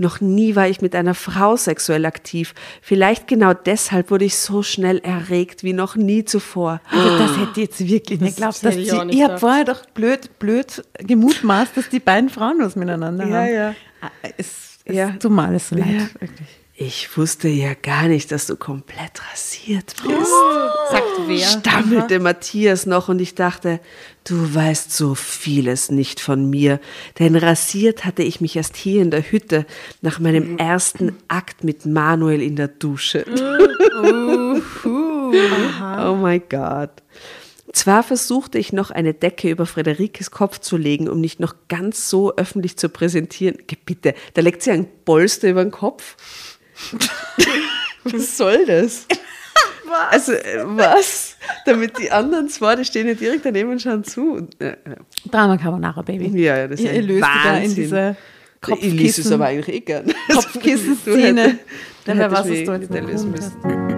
Noch nie war ich mit einer Frau sexuell aktiv. Vielleicht genau deshalb wurde ich so schnell erregt wie noch nie zuvor. Also das hätte ich jetzt wirklich nicht geglaubt. Dass die, ich ich habe vorher doch blöd, blöd gemutmaßt, dass die beiden Frauen was miteinander Ja, haben. ja. Ah, Es, es Ja. tut mir alles so leid. Ja. Wirklich. Ich wusste ja gar nicht, dass du komplett rasiert bist. Sagt wer? stammelte Matthias noch und ich dachte, du weißt so vieles nicht von mir, denn rasiert hatte ich mich erst hier in der Hütte nach meinem ersten Akt mit Manuel in der Dusche. oh mein Gott. Zwar versuchte ich noch eine Decke über Frederikes Kopf zu legen, um nicht noch ganz so öffentlich zu präsentieren. Bitte, da legt sie ein Polster über den Kopf. Was soll das? Also, äh, was? Damit die anderen zwei, die stehen ja direkt daneben und schauen zu. Und, äh, Drama Carbonara, Baby. ja, ja, das ist Ihr, ihr löst da in Wahnsinn. diese Ich lese es Kopfkissen, aber eigentlich eh gern. Kopfkissen-Szene. Du hättest- Da du was, was jetzt lösen müssen.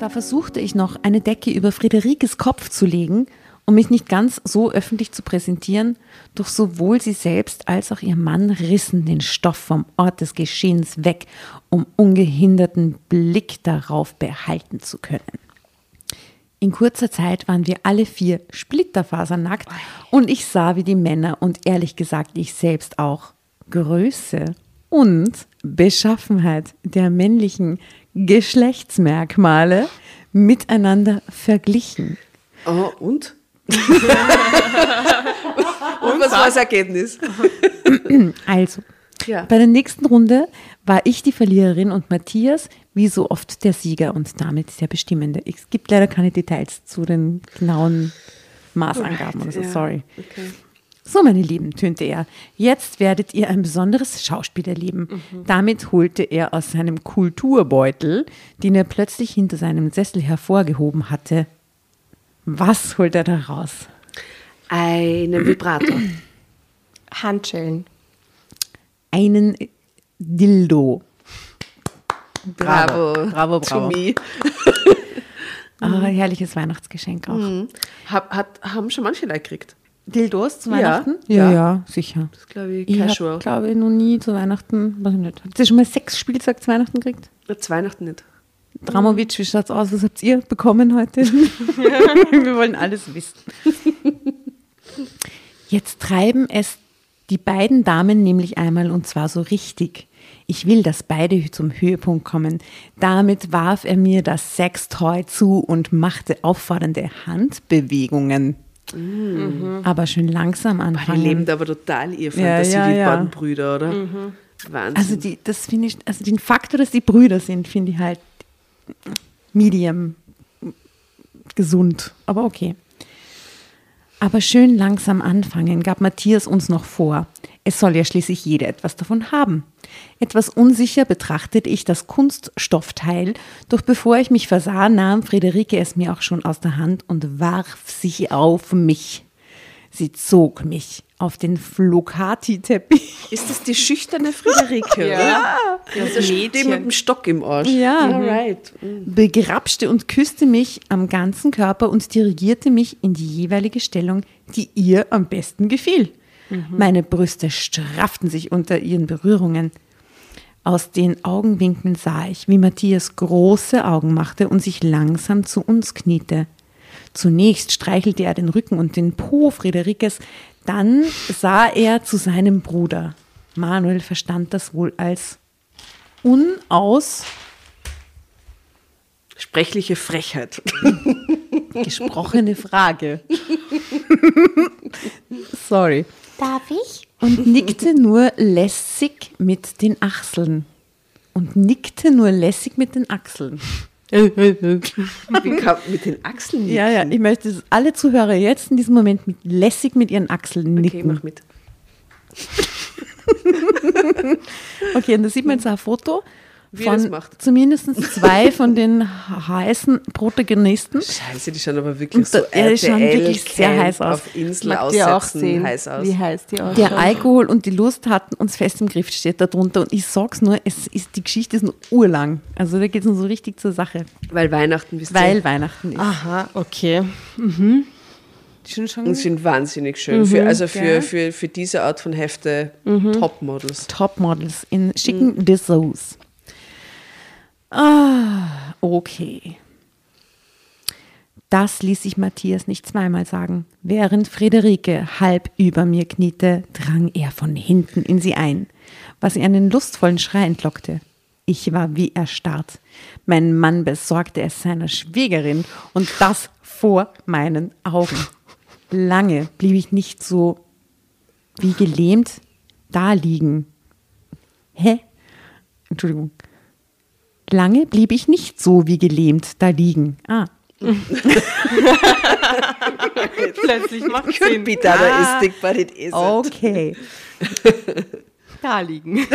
Zwar versuchte ich noch, eine Decke über Friederikes Kopf zu legen, um mich nicht ganz so öffentlich zu präsentieren, doch sowohl sie selbst als auch ihr Mann rissen den Stoff vom Ort des Geschehens weg, um ungehinderten Blick darauf behalten zu können. In kurzer Zeit waren wir alle vier splitterfasernackt und ich sah, wie die Männer und ehrlich gesagt ich selbst auch Größe und Beschaffenheit der männlichen Geschlechtsmerkmale miteinander verglichen. Oh, und? und was war das Ergebnis? Also, Ja. bei der nächsten Runde war ich die Verliererin und Matthias, wie so oft, der Sieger und damit der Bestimmende. Es gibt leider keine Details zu den genauen Maßangaben oder so, Ja, sorry. Okay. So, meine Lieben, tönte er, jetzt werdet ihr ein besonderes Schauspiel erleben. Damit holte er aus seinem Kulturbeutel, den er plötzlich hinter seinem Sessel hervorgehoben hatte. Was holt er da raus? Einen Vibrator. Handschellen. Einen Dildo. Bravo. Bravo, To bravo. me. Ah, herrliches Weihnachtsgeschenk auch. Hab, hat, haben schon manche Leute gekriegt. Dildos zu Ja, Weihnachten? ja. ja, sicher. Das glaube ich Ich casual. habe, glaube ich, noch nie zu Weihnachten, weiß ich nicht. Habt ihr schon mal sechs Spielzeug zu Weihnachten gekriegt? Zu Weihnachten nicht. Dramovic, wie schaut's aus? Was habt ihr bekommen heute? Wir wollen alles wissen. Jetzt treiben es die beiden Damen nämlich einmal und zwar so richtig. Ich will, dass beide zum Höhepunkt kommen. Damit warf er mir das Sextoy zu und machte auffordernde Handbewegungen. Aber schön langsam Die anfangen. leben da aber total ihr Ja, Fantasie, ja, die ja. beiden Brüder, oder? Wahnsinn. Also die, das finde ich, also den Faktor, dass die Brüder sind, finde ich halt medium gesund, aber okay. Aber schön langsam anfangen, gab Matthias uns noch vor. Es soll ja schließlich jeder etwas davon haben. Etwas unsicher betrachtete ich das Kunststoffteil, doch bevor ich mich versah, nahm Friederike es mir auch schon aus der Hand und warf sich auf mich. Sie zog mich auf den Flocati-Teppich. ist das die schüchterne Friederike? ja. Das Das Mädchen. Die mit dem Stock im Arsch. Ja. Alright. begrapschte und küsste mich am ganzen Körper und dirigierte mich in die jeweilige Stellung, die ihr am besten gefiel. Meine Brüste strafften sich unter ihren Berührungen. Aus den Augenwinkeln sah ich, wie Matthias große Augen machte und sich langsam zu uns kniete. Zunächst streichelte er den Rücken und den Po Friederikes, dann sah er zu seinem Bruder. Manuel verstand das wohl als unaus Sprechliche Frechheit. gesprochene Frage. Sorry. Darf ich? Und nickte nur lässig mit den Achseln. Und nickte nur lässig mit den Achseln. Mit den Achseln Ja, ja, ich möchte, dass alle Zuhörer jetzt in diesem Moment mit lässig mit ihren Achseln Okay, nicken. mach mit. Okay, und da sieht man jetzt ein Foto Wie er das von macht. zumindest zwei von den heißen Protagonisten. Scheiße, die schauen aber wirklich so ja, die schauen RTL wirklich sehr heiß aus. Auf Insel Mag dir auch aussetzen, sehen, heiß aus. wie heiß die ausschauen. Der Alkohol und die Lust hatten uns fest im Griff, steht da drunter. Und ich sag's nur, es ist, die Geschichte ist nur urlang. Also da geht's nur so richtig zur Sache. Weil Weihnachten, wisst Weil ihr, Weihnachten ist. Aha, okay. Schon, schon und sind wahnsinnig schön. für, also für, für, für diese Art von Hefte Topmodels. Topmodels in schicken Dessous. Ah, Okay. Das ließ sich Matthias nicht zweimal sagen. Während Friederike halb über mir kniete, drang er von hinten in sie ein, was ihr einen lustvollen Schrei entlockte. Ich war wie erstarrt. Mein Mann besorgte es seiner Schwiegerin und das vor meinen Augen. Lange blieb ich nicht so wie gelähmt da liegen. Hä? Entschuldigung. Lange blieb ich nicht so wie gelähmt da liegen. Ah. Plötzlich macht Sinn. be Dadaistic, but it isn't. Okay. Da liegen.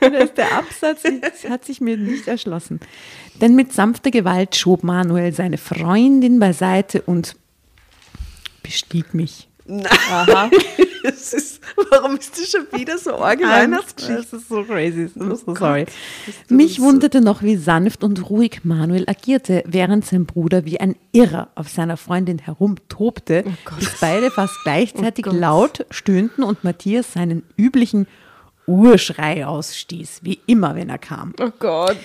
Das ist der Absatz das hat sich mir nicht erschlossen. Denn mit sanfter Gewalt schob Manuel seine Freundin beiseite und bestieg mich. Aha. Ist, warum ist das schon wieder so arg Weihnachtsgeschichte? Das ist so crazy. I'm so sorry. Mich wunderte noch, wie sanft und ruhig Manuel agierte, während sein Bruder wie ein Irrer auf seiner Freundin herumtobte, bis beide fast gleichzeitig Gott. laut stöhnten und Matthias seinen üblichen Urschrei ausstieß, wie immer, wenn er kam. Oh Gott.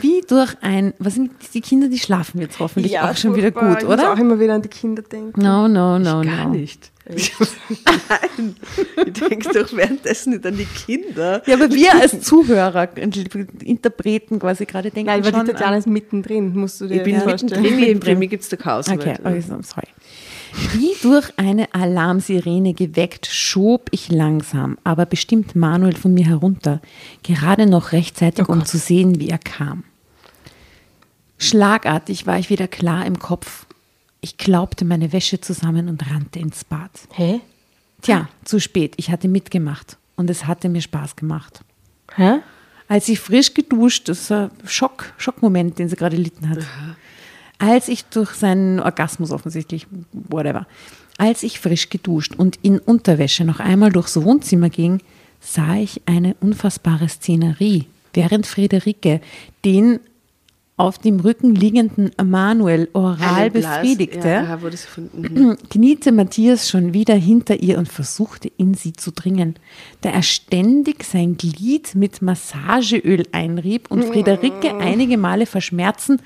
Wie durch ein, was sind die Kinder, die schlafen jetzt hoffentlich auch schon wieder gut, Ich muss auch oder? immer wieder an die Kinder denken. No, no, no, Gar no. nicht. Nein, ich denke doch währenddessen nicht an die Kinder. Ja, aber wir als Zuhörer, Interpreten quasi gerade denken Nein, weil schon die Tatjana an, ist mittendrin, musst du dir Ich bin vorstellen. mittendrin, bei mir gibt es da keine Okay, Hausarbeit. okay, so, sorry. Wie durch eine Alarmsirene geweckt, schob ich langsam, aber bestimmt Manuel von mir herunter, gerade noch rechtzeitig, um zu sehen, wie er kam. Schlagartig war ich wieder klar im Kopf. Ich klaubte meine Wäsche zusammen und rannte ins Bad. Hä? Tja, zu spät. Ich hatte mitgemacht und es hatte mir Spaß gemacht. Hä? Als ich frisch geduscht, das ein Schock, Schockmoment, den sie gerade erlitten hat. Als ich durch seinen Orgasmus offensichtlich, whatever, als ich frisch geduscht und in Unterwäsche noch einmal durchs Wohnzimmer ging, sah ich eine unfassbare Szenerie, während Friederike den auf dem Rücken liegenden Manuel oral befriedigte Ja, mhm. kniete Matthias schon wieder hinter ihr und versuchte in sie zu dringen, da er ständig sein Glied mit Massageöl einrieb und Friederike einige Male verschmerzen.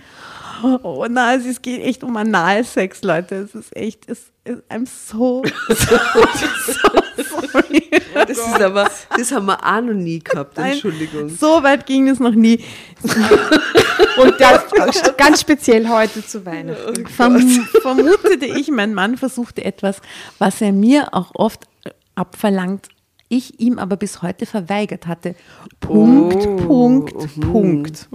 Oh nein, es geht echt um Analsex, Leute. Es ist echt, es, es, I'm so, so, so sorry. Das ist aber, das haben wir auch noch nie gehabt, Nein, Entschuldigung. So weit ging es noch nie. Und das ganz speziell heute zu Weihnachten. Verm vermutete ich, mein Mann versuchte etwas, was er mir auch oft abverlangt, ich ihm aber bis heute verweigert hatte. Punkt, Punkt, Punkt.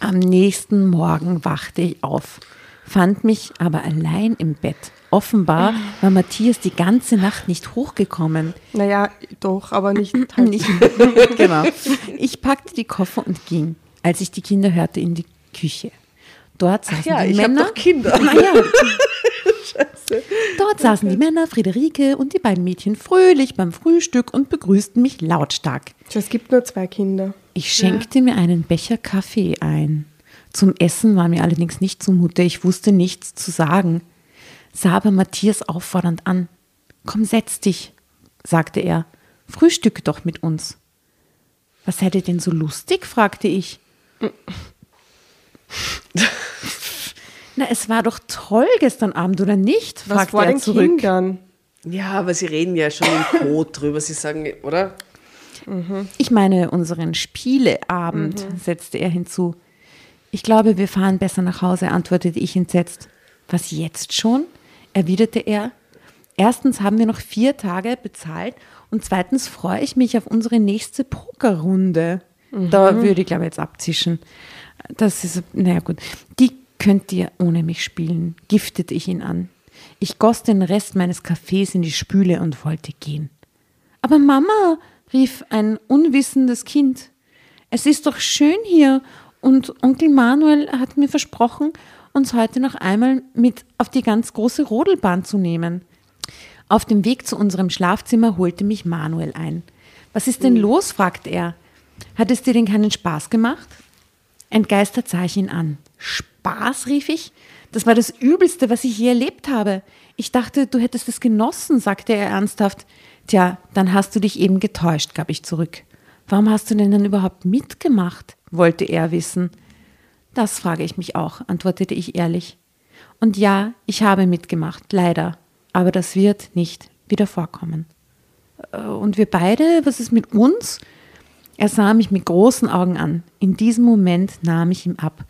Am nächsten Morgen wachte ich auf, fand mich aber allein im Bett. Offenbar war Matthias die ganze Nacht nicht hochgekommen. Naja, doch, aber nicht halt. Nicht. genau. Ich packte die Koffer und ging, als ich die Kinder hörte, in die Küche. Dort saßen Ja, die ich Männer. doch Kinder. Naja. Dort saßen die Männer, Friederike und die beiden Mädchen fröhlich beim Frühstück und begrüßten mich lautstark. Es gibt nur zwei Kinder. Ich schenkte mir einen Becher Kaffee ein. Zum Essen war mir allerdings nicht zumute. Ich wusste nichts zu sagen. Sah aber Matthias auffordernd an. Komm, setz dich, sagte er. Frühstücke doch mit uns. Was seid ihr denn so lustig? fragte ich. Na, es war doch toll gestern Abend, oder nicht? Was fragte vor er den zurück. Kindern? Ja, aber sie reden ja schon im Code drüber. Sie sagen, oder? Ich meine unseren Spieleabend, setzte er hinzu. Ich glaube, wir fahren besser nach Hause, antwortete ich entsetzt. Was jetzt schon? erwiderte er. Erstens haben wir noch vier Tage bezahlt und zweitens freue ich mich auf unsere nächste Pokerrunde. Da würde ich, glaube ich, jetzt abzischen. Das ist, naja gut. Die könnt ihr ohne mich spielen, giftete ich ihn an. Ich goss den Rest meines Kaffees in die Spüle und wollte gehen. Aber Mama, rief ein unwissendes Kind, es ist doch schön hier und Onkel Manuel hat mir versprochen, uns heute noch einmal mit auf die ganz große Rodelbahn zu nehmen. Auf dem Weg zu unserem Schlafzimmer holte mich Manuel ein. Was ist denn los? fragte er. Hat es dir denn keinen Spaß gemacht? Entgeistert sah ich ihn an. Spaß, rief ich. Das war das Übelste, was ich je erlebt habe. Ich dachte, du hättest es genossen, sagte er ernsthaft. Tja, dann hast du dich eben getäuscht, gab ich zurück. Warum hast du denn dann überhaupt mitgemacht? wollte er wissen. Das frage ich mich auch, antwortete ich ehrlich. Und ja, ich habe mitgemacht, leider. Aber das wird nicht wieder vorkommen. Äh, und wir beide, was ist mit uns? Er sah mich mit großen Augen an. In diesem Moment nahm ich ihm ab,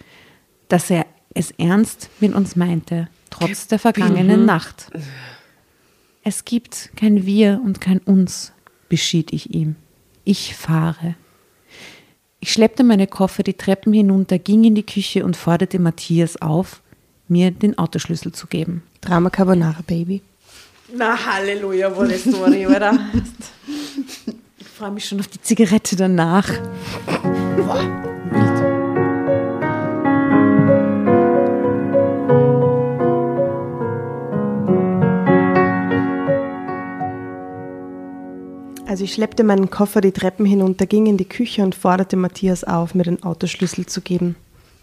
dass er es ernst mit uns meinte, trotz der vergangenen Nacht. Es gibt kein Wir und kein Uns, beschied ich ihm. Ich fahre. Ich schleppte meine Koffer die Treppen hinunter, ging in die Küche und forderte Matthias auf, mir den Autoschlüssel zu geben. Drama Carbonara, Baby. Na, Halleluja, wolle Story, oder? Ich freue mich schon auf die Zigarette danach. Boah, Also ich schleppte meinen Koffer die Treppen hinunter, ging in die Küche und forderte Matthias auf, mir den Autoschlüssel zu geben.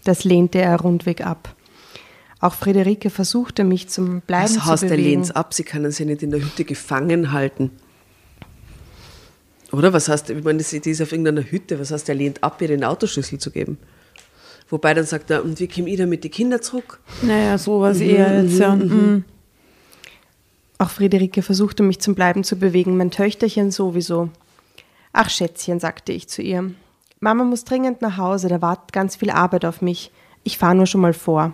Das lehnte er rundweg ab. Auch Friederike versuchte mich zum Bleiben Das zu heißt, er bewegen. lehnt ab, sie können sie nicht in der Hütte gefangen halten. Oder was heißt, ich meine, die ist auf irgendeiner Hütte, was heißt, er lehnt ab, ihr den Autoschlüssel zu geben? Wobei dann sagt er, und wie komme ich dann mit den Kindern zurück? Naja, sowas eher jetzt, ja. mhm. Auch Friederike versuchte mich zum Bleiben zu bewegen, mein Töchterchen sowieso. Ach Schätzchen, sagte ich zu ihr. Mama muss dringend nach Hause, da wartet ganz viel Arbeit auf mich. Ich fahre nur schon mal vor.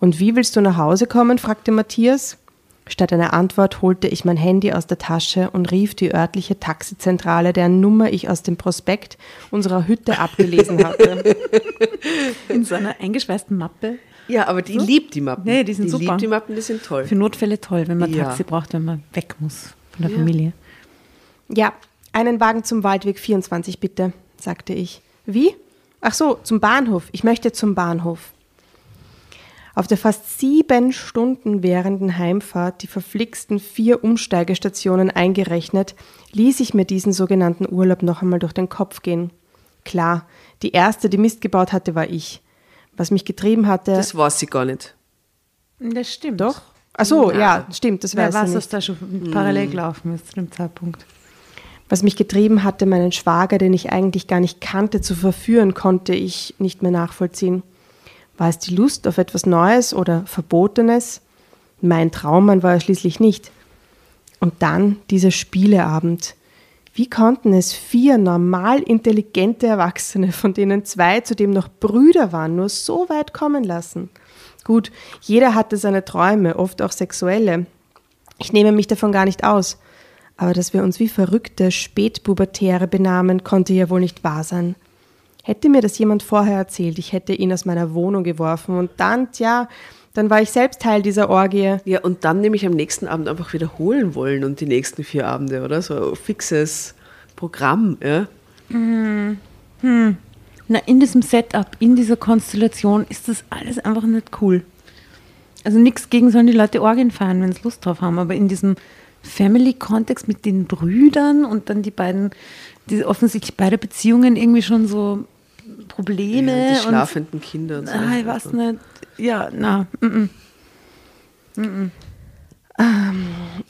Und wie willst du nach Hause kommen? fragte Matthias. Statt einer Antwort holte ich mein Handy aus der Tasche und rief die örtliche Taxizentrale, deren Nummer ich aus dem Prospekt unserer Hütte abgelesen hatte. In so einer eingeschweißten Mappe. Ja, aber die liebt die Mappen. Nee, die sind super. liebt die Mappen, die sind toll. Für Notfälle toll, wenn man Ja. Taxi braucht, wenn man weg muss von der Ja. Familie. Ja, einen Wagen zum Waldweg 24 bitte, sagte ich. Wie? Ach so, zum Bahnhof. Ich möchte zum Bahnhof. Auf der fast sieben Stunden währenden Heimfahrt, die verflixten vier Umsteigestationen eingerechnet, ließ ich mir diesen sogenannten Urlaub noch einmal durch den Kopf gehen. Klar, die erste, die Mist gebaut hatte, war ich. Was mich getrieben hatte. Das weiß sie gar nicht. Das stimmt. doch? Ach so, ja, stimmt, das Wer weiß weiß, ich was nicht. da schon parallel gelaufen ist zu dem Zeitpunkt. Was mich getrieben hatte, meinen Schwager, den ich eigentlich gar nicht kannte, zu verführen, konnte ich nicht mehr nachvollziehen. War es die Lust auf etwas Neues oder Verbotenes? Mein Traummann war er schließlich nicht. Und dann dieser Spieleabend. Wie konnten es vier normal intelligente Erwachsene, von denen zwei zudem noch Brüder waren, nur so weit kommen lassen? Gut, jeder hatte seine Träume, oft auch sexuelle. Ich nehme mich davon gar nicht aus. Aber dass wir uns wie verrückte Spätpubertäre benahmen, konnte ja wohl nicht wahr sein. Hätte mir das jemand vorher erzählt, ich hätte ihn aus meiner Wohnung geworfen und dann, tja, dann war ich selbst Teil dieser Orgie. Ja, und dann nämlich am nächsten Abend einfach wiederholen wollen und die nächsten vier Abende, oder? So ein fixes Programm, ja. Na, in diesem Setup, in dieser Konstellation ist das alles einfach nicht cool. Also nichts gegen sollen die Leute Orgien feiern, wenn sie Lust drauf haben, aber in diesem Family-Kontext mit den Brüdern und dann die beiden, die offensichtlich beide Beziehungen irgendwie schon so Probleme ja die und schlafenden Kinder und so. Ah, ich weiß nicht. Ja, na, mm, mm.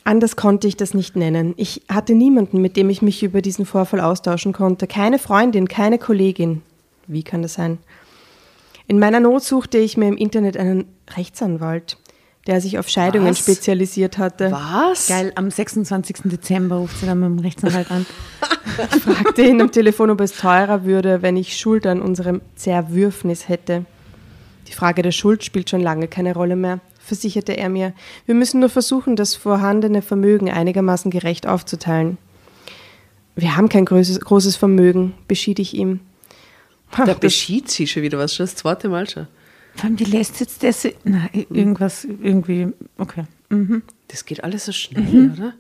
Anders konnte ich das nicht nennen. Ich hatte niemanden, mit dem ich mich über diesen Vorfall austauschen konnte. Keine Freundin, keine Kollegin. Wie kann das sein? In meiner Not suchte ich mir im Internet einen Rechtsanwalt, der sich auf Scheidungen Was? spezialisiert hatte. Was? Geil, am 26. Dezember ruft sie dann mit dem Rechtsanwalt an. Ich fragte ihn am Telefon, ob es teurer würde, wenn ich Schuld an unserem Zerwürfnis hätte. Die Frage der Schuld spielt schon lange keine Rolle mehr, versicherte er mir. Wir müssen nur versuchen, das vorhandene Vermögen einigermaßen gerecht aufzuteilen. Wir haben kein großes, großes Vermögen, beschied ich ihm. Da Das- beschied sie schon wieder was, schon das zweite Mal schon. Vor allem, die lässt jetzt das. Na, irgendwas, irgendwie, okay. Mhm. Das geht alles so schnell, oder?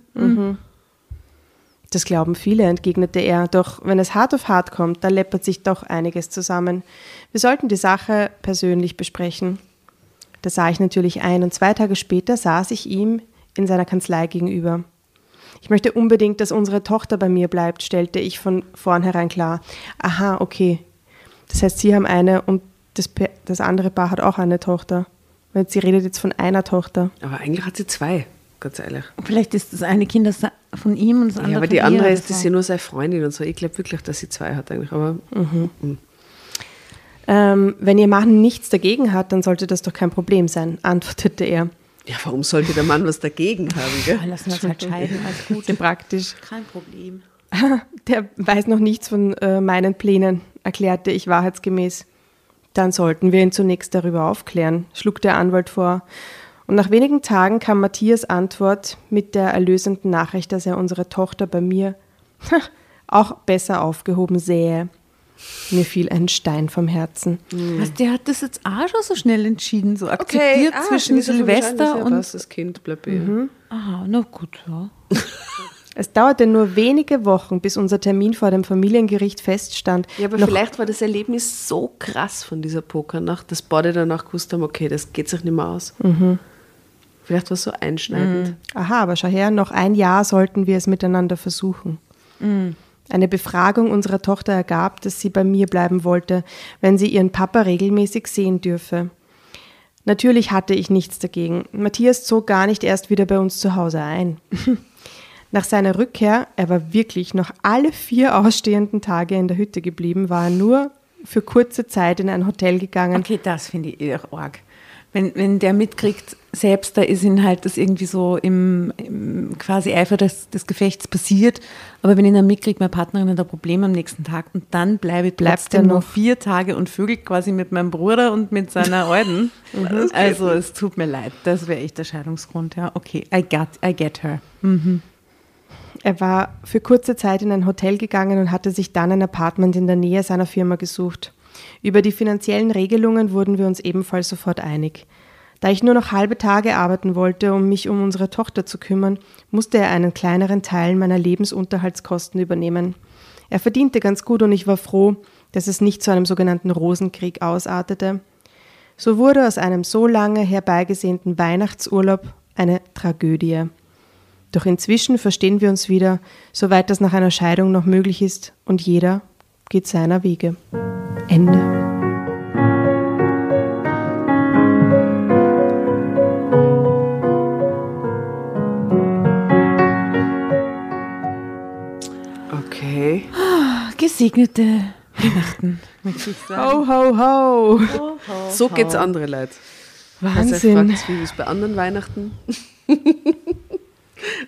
Das glauben viele, entgegnete er. Doch wenn es hart auf hart kommt, da läppert sich doch einiges zusammen. Wir sollten die Sache persönlich besprechen. Da sah ich natürlich ein und zwei Tage später saß ich ihm in seiner Kanzlei gegenüber. Ich möchte unbedingt, dass unsere Tochter bei mir bleibt, stellte ich von vornherein klar. Aha, okay. Das heißt, Sie haben eine und das, das andere Paar hat auch eine Tochter. Sie redet jetzt von einer Tochter. Aber eigentlich hat sie zwei, ganz ehrlich. Vielleicht ist das eine Kind das von ihm und das andere Ja, aber von die andere oder ist, das ja nur seine Freundin und so. Ich glaube wirklich, dass sie zwei hat eigentlich. Aber Ähm, wenn Ihr Mann nichts dagegen hat, dann sollte das doch kein Problem sein, antwortete er. Ja, warum sollte der Mann was dagegen haben, gell? Ja, lassen wir es halt scheiden, alles gut. Praktisch. Kein Problem. Der weiß noch nichts von äh, meinen Plänen, erklärte ich wahrheitsgemäß. Dann sollten wir ihn zunächst darüber aufklären, schlug der Anwalt vor. Und nach wenigen Tagen kam Matthias Antwort mit der erlösenden Nachricht, dass er unsere Tochter bei mir auch besser aufgehoben sähe. Mir fiel ein Stein vom Herzen. Was, der hat das jetzt auch schon so schnell entschieden, so akzeptiert ah, zwischen so Silvester ja, und. was, das Kind bleibt bei ihr. Aha, na gut, ja. Es dauerte nur wenige Wochen, bis unser Termin vor dem Familiengericht feststand. Ja, aber Noch- vielleicht war das Erlebnis so krass von dieser Pokernacht, dass beide danach gewusst haben, okay, das geht sich nicht mehr aus. Vielleicht war es so einschneidend. Aha, aber schau her, noch ein Jahr sollten wir es miteinander versuchen. Eine Befragung unserer Tochter ergab, dass sie bei mir bleiben wollte, wenn sie ihren Papa regelmäßig sehen dürfe. Natürlich hatte ich nichts dagegen. Matthias zog gar nicht erst wieder bei uns zu Hause ein. Nach seiner Rückkehr, er war wirklich noch alle vier ausstehenden Tage in der Hütte geblieben, war er nur für kurze Zeit in ein Hotel gegangen. Okay, das finde ich arg. Wenn, wenn der mitkriegt, selbst da ist ihn halt das irgendwie so im, im quasi Eifer des, des Gefechts passiert, aber wenn ihn dann mitkriegt, meine Partnerin hat ein Problem am nächsten Tag und dann bleibe ich Bleibt trotzdem er noch? vier Tage und vögel quasi mit meinem Bruder und mit seiner Alten. also es tut mir leid, das wäre echt der Scheidungsgrund, ja. Okay, I got, I get her. Er war für kurze Zeit in ein Hotel gegangen und hatte sich dann ein Apartment in der Nähe seiner Firma gesucht. Über die finanziellen Regelungen wurden wir uns ebenfalls sofort einig. Da ich nur noch halbe Tage arbeiten wollte, um mich um unsere Tochter zu kümmern, musste er einen kleineren Teil meiner Lebensunterhaltskosten übernehmen. Er verdiente ganz gut und ich war froh, dass es nicht zu einem sogenannten Rosenkrieg ausartete. So wurde aus einem so lange herbeigesehnten Weihnachtsurlaub eine Tragödie. Doch inzwischen verstehen wir uns wieder, soweit das nach einer Scheidung noch möglich ist, und jeder geht seiner Wege. Ende. Gesegnete Weihnachten, möchte ich sagen. Ho, ho, ho! So geht's andere Leute. Also Wahnsinn. fragt, wie ist bei anderen Weihnachten?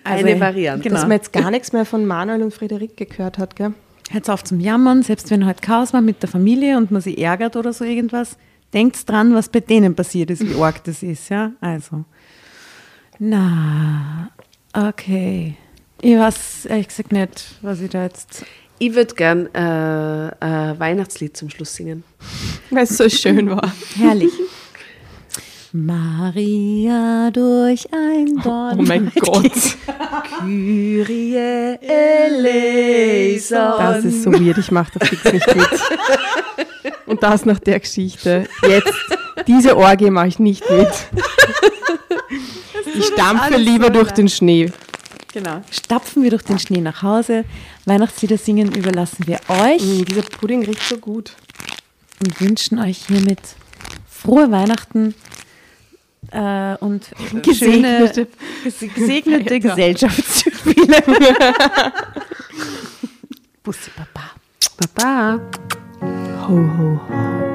Also, Eine Variante. genau. Dass man jetzt gar nichts mehr von Manuel und Friederike gehört hat, gell? Hört auf zum Jammern, selbst wenn halt Chaos war mit der Familie und man sie ärgert oder so irgendwas. Denkt dran, was bei denen passiert ist, wie arg das ist, ja? Also. Na, okay. Ich weiß ehrlich gesagt nicht, was ich da jetzt. Ich würde gern äh, ein Weihnachtslied zum Schluss singen. Weil es so schön war. Herrlich. Maria durch ein Dorn. Oh mein Gott. Kyrie eleison. Das ist so weird, ich mach das fix nicht mit. Und das nach der Geschichte. Jetzt, diese Orgie mache ich nicht mit. Ich stampfe lieber durch den Schnee. Genau. Stapfen wir durch den Schnee nach Hause. Weihnachtslieder singen überlassen wir euch Mm, dieser Pudding riecht so gut. und wünschen euch hiermit frohe Weihnachten äh, und schöne, Gesegnete gesegnete. Gesellschaftsspiele. Bussi Baba. Baba. Ho, ho, ho.